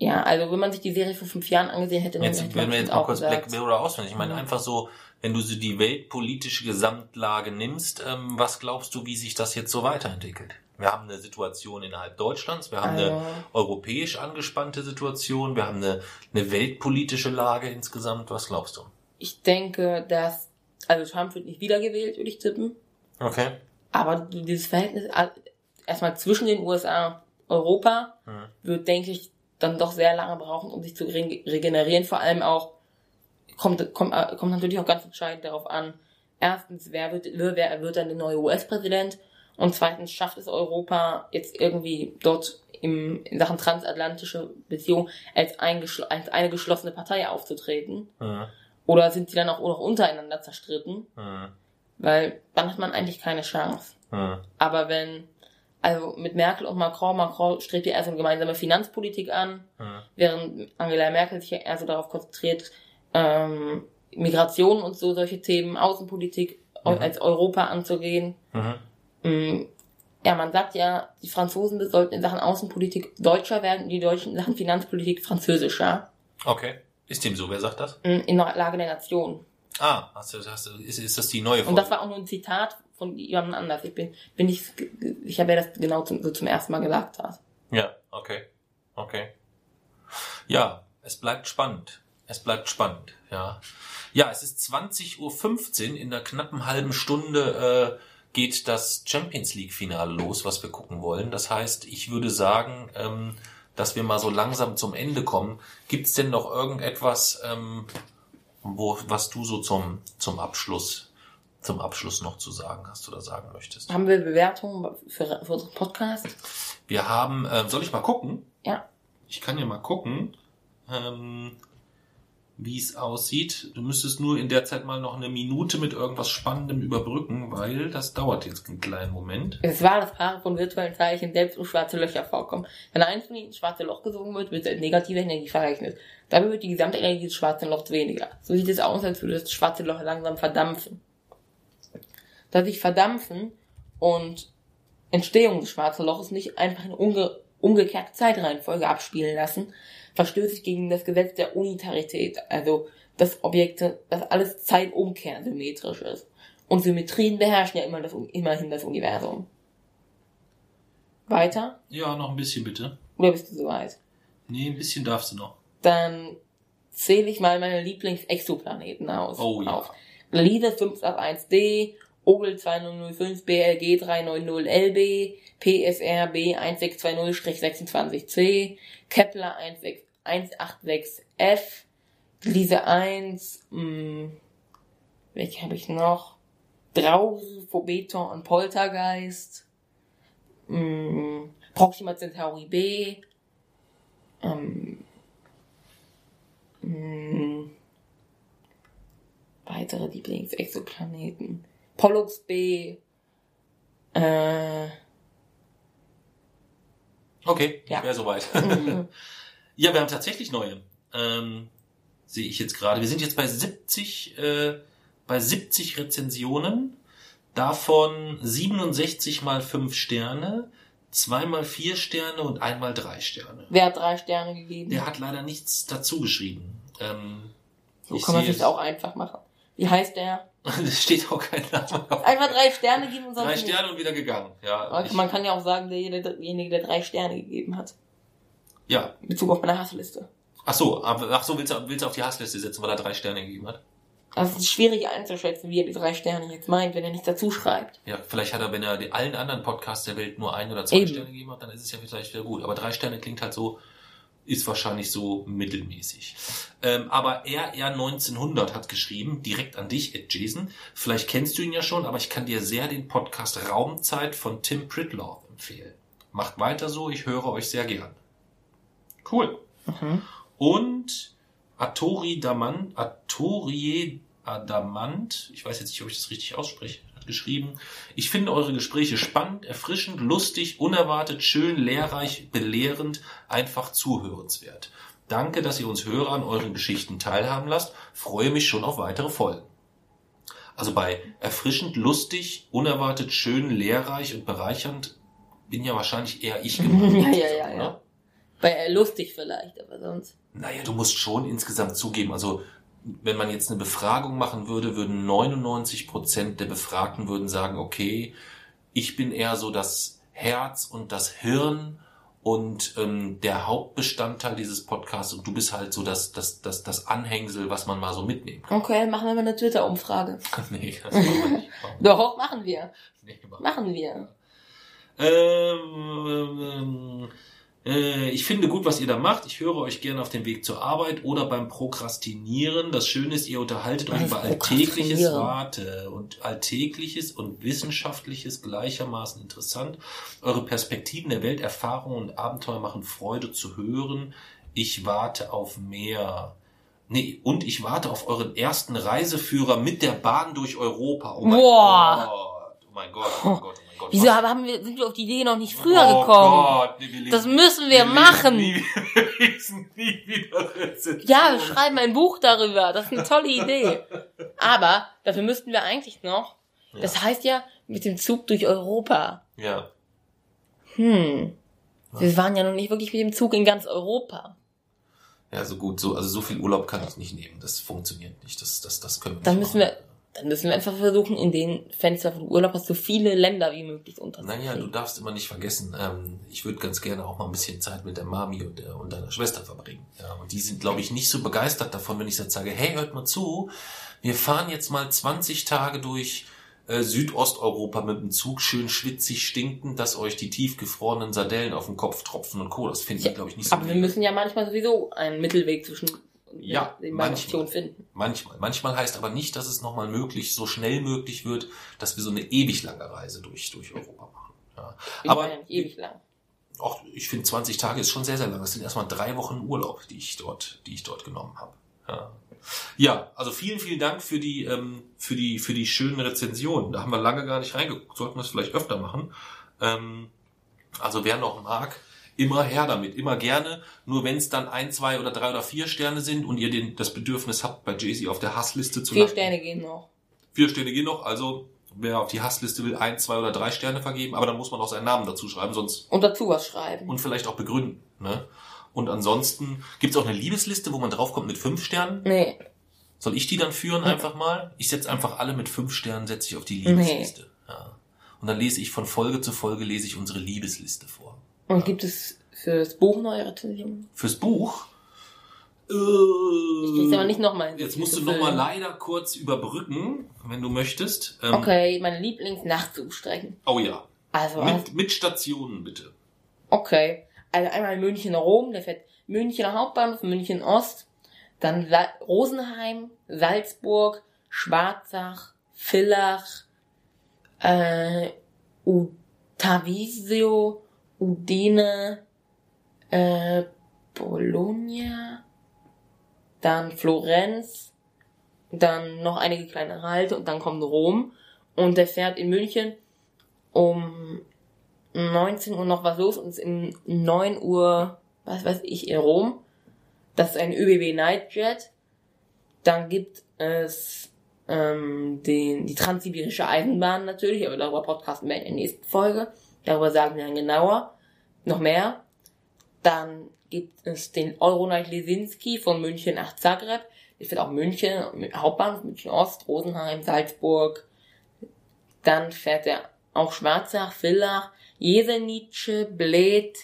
Ja, also wenn man sich die Serie vor fünf Jahren angesehen hätte, dann Jetzt, hätte wenn man wir jetzt auch kurz gesagt. Black Mirror auswählen. Ich meine Mhm. einfach so, wenn du so die weltpolitische Gesamtlage nimmst, ähm, was glaubst du, wie sich das jetzt so weiterentwickelt? Wir haben eine Situation innerhalb Deutschlands, wir haben eine Also- europäisch angespannte Situation, wir haben eine, eine weltpolitische Lage insgesamt. Was glaubst du? Ich denke, dass, also Trump wird nicht wiedergewählt, würde ich tippen. Okay. Aber dieses Verhältnis all- erstmal zwischen den USA Europa Mhm. wird, denke ich, dann doch sehr lange brauchen, um sich zu re- regenerieren. Vor allem auch kommt, kommt, äh, kommt natürlich auch ganz entscheidend darauf an. Erstens, wer wird, wer wird dann der neue US-Präsident? Und zweitens, schafft es Europa jetzt irgendwie dort im, in Sachen transatlantische Beziehung als, als eine geschlossene Partei aufzutreten? Mhm. Oder sind sie dann auch noch untereinander zerstritten? Mhm. Weil dann hat man eigentlich keine Chance. Mhm. Aber wenn, also mit Merkel und Macron, Macron strebt ja eher so eine gemeinsame Finanzpolitik an, Mhm. während Angela Merkel sich ja eher so darauf konzentriert, ähm, Migration und so solche Themen, Außenpolitik Mhm. als Europa anzugehen. Mhm. Mm, Ja, man sagt ja, die Franzosen sollten in Sachen Außenpolitik deutscher werden, die Deutschen in Sachen Finanzpolitik französischer. Okay. Ist dem so? Wer sagt das? Mm, In der Lage der Nation. Ah, hast du, hast du, ist, ist das die neue Und das war auch nur ein Zitat von jemandem anders. Ich bin, bin nicht sicher, wer das genau zum, so zum ersten Mal gesagt hat. Ja, okay. Okay. Ja, es bleibt spannend. Es bleibt spannend, ja. Ja, es ist 20.15 Uhr. In einer knappen halben Stunde äh, geht das Champions League-Finale los, was wir gucken wollen. Das heißt, ich würde sagen, ähm, dass wir mal so langsam zum Ende kommen. Gibt's denn noch irgendetwas, ähm, wo, was du so zum, zum Abschluss, zum Abschluss noch zu sagen hast oder sagen möchtest? Haben wir Bewertungen für, für unseren Podcast? Wir haben, äh, soll ich mal gucken? Ja. Ich kann ja mal gucken, ähm, wie es aussieht. Du müsstest nur in der Zeit mal noch eine Minute mit irgendwas Spannendem überbrücken, weil das dauert jetzt einen kleinen Moment. Es war das Paare von virtuellen Teilchen selbst um schwarze Löcher vorkommen. Wenn eins von ihnen ins schwarze Loch gesogen wird, wird als negative Energie verrechnet. Dabei wird die gesamte Energie des schwarzen Lochs weniger. So sieht es aus, als würde das schwarze Loch langsam verdampfen. Da sich Verdampfen und Entstehung des schwarzen Loches nicht einfach in unge umgekehrte Zeitreihenfolge abspielen lassen, verstößt gegen das Gesetz der Unitarität, also dass Objekte, dass alles Zeitumkehr symmetrisch ist. Und Symmetrien beherrschen ja immer das, immerhin das Universum. Weiter? Ja, noch ein bisschen bitte. Oder bist du soweit? Nee, ein bisschen darfst du noch. Dann zähle ich mal meine Lieblings-Exoplaneten aus. Oh ja. Auf. Gliese 581d, Ogel 2005, BLG 390LB, PSR B1620-26C, Kepler 186F, Gliese 1, mh, welche habe ich noch? Drause, Phobeton und Poltergeist, mh, Proxima Centauri B, ähm, mh, weitere Lieblingsexoplaneten. Pollux B. Äh, Okay, Ja. wäre soweit. mhm. (laughs) ja, wir haben tatsächlich neue. Ähm, sehe ich jetzt gerade. Wir sind jetzt bei 70, äh, bei 70 Rezensionen. Davon 67 mal 5 Sterne, 2 mal 4 Sterne und einmal 3 Sterne. wer hat drei Sterne gegeben? Der hat leider nichts dazu geschrieben. Ähm, so kann man sich es- auch einfach machen. Wie heißt der? (laughs) Es steht auch kein Name auf. Einfach drei Sterne geben und sonst Drei nichts. Sterne und wieder gegangen. Ja, ich, Man kann ja auch sagen, derjenige, der drei Sterne gegeben hat. ja. In Bezug auf meine Hassliste. Ach so, aber- ach so, willst du, willst du auf die Hassliste setzen, weil er drei Sterne gegeben hat? Also es ist schwierig einzuschätzen, wie er die drei Sterne jetzt meint, wenn er nichts dazu schreibt. Ja, vielleicht hat er, wenn er allen anderen Podcasts der Welt nur ein oder zwei Eben. Sterne gegeben hat, dann ist es ja vielleicht wieder gut. Aber drei Sterne klingt halt so, ist wahrscheinlich so mittelmäßig. Ähm, aber RR 1900 hat geschrieben, direkt an dich, Ed Jason. Vielleicht kennst du ihn ja schon, aber ich kann dir sehr den Podcast Raumzeit von Tim Pritloff empfehlen. Macht weiter so, ich höre euch sehr gern. Cool. Mhm. Und Atori Damant, Atorie Adamant, ich weiß jetzt nicht, ob ich das richtig ausspreche, geschrieben. Ich finde eure Gespräche spannend, erfrischend, lustig, unerwartet, schön, lehrreich, belehrend, einfach zuhörenswert. Danke, dass ihr uns Hörer an euren Geschichten teilhaben lasst. Freue mich schon auf weitere Folgen. Also bei erfrischend, lustig, unerwartet, schön, lehrreich und bereichernd bin ja wahrscheinlich eher ich (laughs) gemeint. Ja, ja, ja, ja. Bei äh, lustig vielleicht, aber sonst. Naja, du musst schon insgesamt zugeben, also wenn man jetzt eine Befragung machen würde, würden 99 Prozent der Befragten würden sagen, okay, ich bin eher so das Herz und das Hirn und ähm, der Hauptbestandteil dieses Podcasts und du bist halt so das, das, das, das Anhängsel, was man mal so mitnehmen kann. Okay, dann machen wir mal eine Twitter-Umfrage. (laughs) nee, das machen wir nicht. (laughs) Doch, machen wir. Nee, machen Machen wir. Ähm, äh, ich finde gut, was ihr da macht. Ich höre euch gerne auf dem Weg zur Arbeit oder beim Prokrastinieren. Das Schöne ist, ihr unterhaltet euch über alltägliches? Warte und alltägliches und wissenschaftliches gleichermaßen interessant. Eure Perspektiven der Welt, Erfahrungen und Abenteuer machen Freude zu hören. Ich warte auf mehr. Nee, und ich warte auf euren ersten Reiseführer mit der Bahn durch Europa. Oh mein Boah. Gott. Oh mein Gott, oh mein Gott, oh mein Gott. Wieso Was- haben wir, sind wir auf die Idee noch nicht früher oh gekommen? Gott, nee, wir lesen, Das müssen wir lesen machen. Nie, (laughs) wir lesen nie wieder Rezensionen. Ja, wir schreiben ein Buch darüber. Das ist eine tolle Idee. Aber dafür müssten wir eigentlich noch. Das heißt ja mit dem Zug durch Europa. Ja. Hm. Wir waren ja noch nicht wirklich mit dem Zug in ganz Europa. Ja, so gut, so, also so viel Urlaub kann ich nicht nehmen. Das funktioniert nicht. Das, das, das können wir Dann nicht müssen wir, dann müssen wir einfach versuchen, in den Fenster von Urlaub hast so viele Länder wie möglich unterzubringen. Naja, du darfst immer nicht vergessen, ähm, ich würde ganz gerne auch mal ein bisschen Zeit mit der Mami und, der, und deiner Schwester verbringen. Ja, und die sind, glaube ich, nicht so begeistert davon, wenn ich jetzt sage, hey, hört mal zu, wir fahren jetzt mal 20 Tage durch äh, Südosteuropa mit dem Zug, schön schwitzig, stinkend, dass euch die tiefgefrorenen Sardellen auf den Kopf tropfen und Co. Das finden die, glaube ich, nicht so Aber wir müssen ja manchmal sowieso einen Mittelweg zwischen Ja, den beiden manchmal. Finden. Manchmal. Manchmal heißt aber nicht, dass es nochmal möglich, so schnell möglich wird, dass wir so eine ewig lange Reise durch, durch Europa machen. Ja. Ich Aber meine ja ewig lang. auch, ich finde 20 Tage ist schon sehr, sehr lang. Das sind erstmal drei Wochen Urlaub, die ich dort, die ich dort genommen habe. Ja. ja, also vielen, vielen Dank für die, ähm, für die, für die schönen Rezensionen. Da haben wir lange gar nicht reingeguckt. Sollten wir es vielleicht öfter machen. Ähm, also wer noch mag, immer her damit, immer gerne. Nur wenn es dann ein, zwei oder drei oder vier Sterne sind und ihr den, das Bedürfnis habt, bei Jay-Z auf der Hassliste zu Vier landen. Sterne gehen noch. Vier Sterne gehen noch, also wer auf die Hassliste will, ein, zwei oder drei Sterne vergeben, aber dann muss man auch seinen Namen dazu schreiben, sonst Und dazu was schreiben. und vielleicht auch begründen. Ne? Und ansonsten gibt's auch eine Liebesliste, wo man draufkommt mit fünf Sternen. nee. Soll ich die dann führen einfach mal? Ich setze einfach alle mit fünf Sternen, setze ich auf die Liebesliste. Ja. Und dann lese ich von Folge zu Folge lese ich unsere Liebesliste vor. Und gibt es für das Buch neue Rezensionen? Fürs Buch. Äh, Ich krieg's aber nicht nochmal. Jetzt musst du nochmal leider kurz überbrücken, wenn du möchtest. Ähm, Okay, meine Lieblingsnachtzugstrecken. Oh ja. Also, Mit, mit Stationen bitte. okay. Also einmal München-Rom, der fährt München Hauptbahnhof, München Ost, dann Sa Rosenheim, Salzburg, Schwarzach, Villach, äh, Utavisio, Udine, äh, Bologna, dann Florenz, dann noch einige kleine Halte und dann kommt Rom und der fährt in München um 19 Uhr noch was los und ist um 9 Uhr, was weiß ich, in Rom. Das ist ein ÖBB Nightjet. Dann gibt es ähm, den, die transsibirische Eisenbahn natürlich, aber darüber podcasten wir in der nächsten Folge. Darüber sagen wir dann genauer. Noch mehr. Dann gibt es den Euronight Lesinski von München nach Zagreb. Der fährt auch München, Hauptbahnhof München Ost, Rosenheim, Salzburg. Dann fährt er auch Schwarzach, Villach, Jesenice, Bled,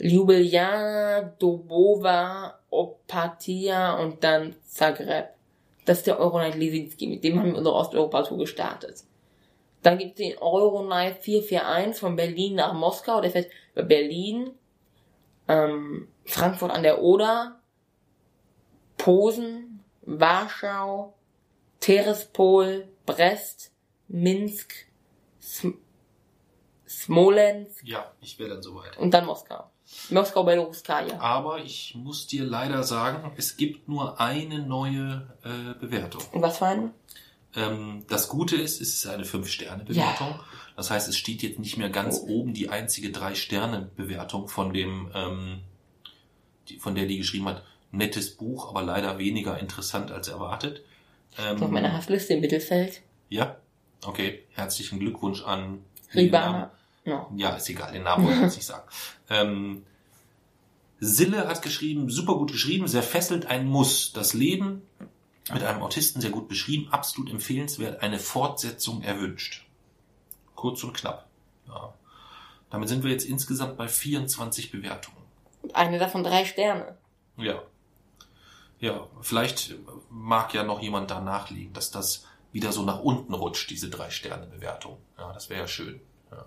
Ljubljana, Dobova, Opatia und dann Zagreb. Das ist der Euronight Lesinski, mit dem haben wir unsere Osteuropa-Tour gestartet. Dann gibt es den Euronight 441 von Berlin nach Moskau, der fährt über Berlin, ähm, Frankfurt an der Oder, Posen, Warschau, Terespol, Brest, Minsk, Sm Smolensk Ja, ich wäre dann soweit. und dann Moskau. Moskau Beloruskaya. Aber ich muss dir leider sagen, es gibt nur eine neue äh, Bewertung. Und was für eine? Ähm, das Gute ist, es ist eine 5-Sterne-Bewertung. Ja. Das heißt, es steht jetzt nicht mehr ganz Oh. oben die einzige 3-Sterne-Bewertung von dem, ähm, die, von der die geschrieben hat, nettes Buch, aber leider weniger interessant als erwartet. Ähm, Auf meiner Hassliste im Mittelfeld. ja, okay. Herzlichen Glückwunsch an Ribana. No. ja, ist egal, den Namen wollte ich jetzt nicht sagen. (laughs) Ähm, Sille hat geschrieben, super gut geschrieben, sehr fesselt ein Muss. Das Leben mit einem Autisten sehr gut beschrieben, absolut empfehlenswert, eine Fortsetzung erwünscht. Kurz und knapp. Ja. Damit sind wir jetzt insgesamt bei 24 Bewertungen. Und eine davon drei Sterne. Ja. Ja, vielleicht mag ja noch jemand da nachlegen, dass das wieder so nach unten rutscht, diese Drei-Sterne-Bewertung. Ja, das wäre ja schön. Ja.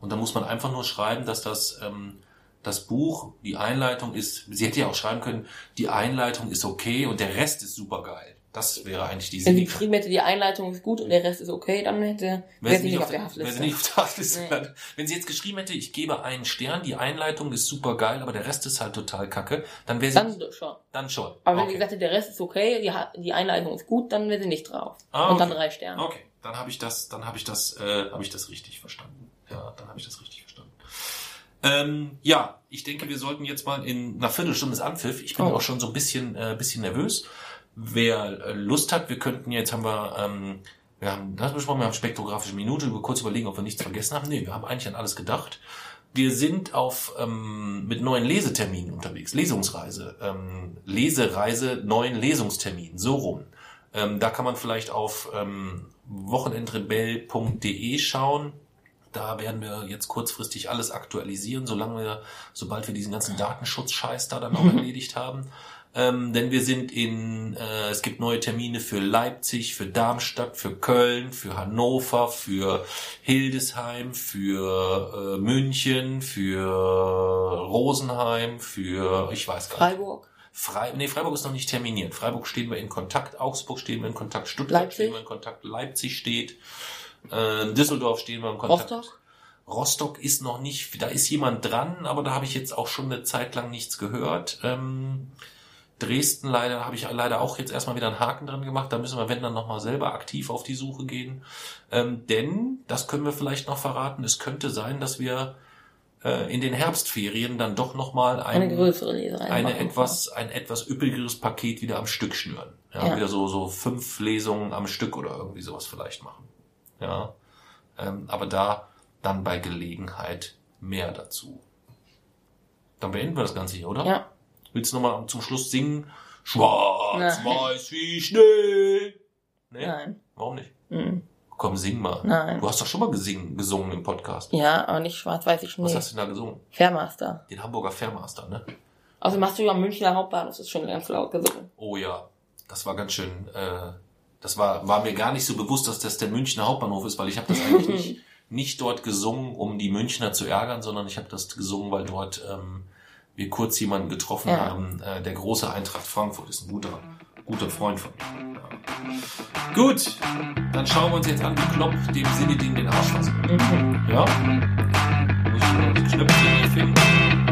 Und dann muss man einfach nur schreiben, dass das, ähm, das Buch, die Einleitung ist, sie hätte ja auch schreiben können, die Einleitung ist okay und der Rest ist super geil. Das wäre eigentlich die Wenn sie geschrieben hätte, die Einleitung ist gut und der Rest ist okay, dann hätte, wäre sie nicht auf der wäre Hassliste. sie nicht auf der Hassliste. Nee. Wenn sie jetzt geschrieben hätte, ich gebe einen Stern, die Einleitung ist super geil, aber der Rest ist halt total kacke, dann wäre sie Dann schon. dann schon. Aber wenn Okay. sie gesagt hätte, der Rest ist okay, die, die Einleitung ist gut, dann wäre sie nicht drauf. Ah, Und dann okay. drei Sterne. Okay, dann habe ich das, dann habe ich das, äh, habe ich das richtig verstanden. Ja, dann habe ich das richtig verstanden. Ähm, ja, ich denke, wir sollten jetzt mal in einer Viertelstunde ist Anpfiff. Ich bin Oh. auch schon so ein bisschen, äh, bisschen nervös. Wer äh, Lust hat, wir könnten jetzt haben wir, ähm, wir haben das besprochen, wir haben spektrographische Minute, wir kurz überlegen, ob wir nichts vergessen haben. Nee, wir haben eigentlich an alles gedacht. Wir sind auf ähm, mit neuen Leseterminen unterwegs, Lesungsreise, ähm, Lesereise, neuen Lesungsterminen, so rum. Ähm, da kann man vielleicht auf ähm, wochenendrebell.de schauen. Da werden wir jetzt kurzfristig alles aktualisieren, solange wir, sobald wir diesen ganzen Datenschutzscheiß da dann auch erledigt haben. Ähm, denn wir sind in, äh, es gibt neue Termine für Leipzig, für Darmstadt, für Köln, für Hannover, für Hildesheim, für äh, München, für Rosenheim, für, ich weiß gar nicht. Freiburg. Frei, nee, Freiburg ist noch nicht terminiert. Freiburg stehen wir in Kontakt, Augsburg stehen wir in Kontakt, Stuttgart Leipzig? stehen wir in Kontakt, Leipzig steht, äh, Düsseldorf stehen wir in Kontakt. Rostock. Rostock ist noch nicht, da ist jemand dran, aber da habe ich jetzt auch schon eine Zeit lang nichts gehört. Ähm, Dresden leider habe ich leider auch jetzt erstmal wieder einen Haken dran gemacht. Da müssen wir, wenn dann nochmal selber aktiv auf die Suche gehen. Ähm, denn, das können wir vielleicht noch verraten, es könnte sein, dass wir äh, in den Herbstferien dann doch nochmal Eine ein, größere Leserei. eine etwas, ein etwas üppigeres Paket wieder am Stück schnüren. Ja, Ja. wieder so, so fünf Lesungen am Stück oder irgendwie sowas vielleicht machen. Ja. Ähm, aber da dann bei Gelegenheit mehr dazu. Dann beenden wir das Ganze hier, oder? Ja. Willst du nochmal zum Schluss singen? Schwarz, Nein. weiß wie Schnee. Nee? Nein. Warum nicht? Mhm. Komm, sing mal. Nein. Du hast doch schon mal gesingen, gesungen im Podcast. Ja, aber nicht schwarz-weiß Schnee. Was hast du denn da gesungen? Fairmaster. Den Hamburger Fairmaster, ne? Außerdem hast du ja am Münchner Hauptbahnhof, das ist schon ganz laut gesungen. Oh ja, das war ganz schön. Äh, das war war mir gar nicht so bewusst, dass das der Münchner Hauptbahnhof ist, weil ich habe das eigentlich nicht, (laughs) nicht dort gesungen, um die Münchner zu ärgern, sondern ich habe das gesungen, weil dort ähm, wir kurz jemanden getroffen Ja. haben. Äh, der große Eintracht Frankfurt ist ein guter guter Freund von mir. Ja. Gut, dann schauen wir uns jetzt an, wie Klopp dem Sinne den Arsch was. Mhm. Ja. Muss ich noch die Knöpfchen hier finden.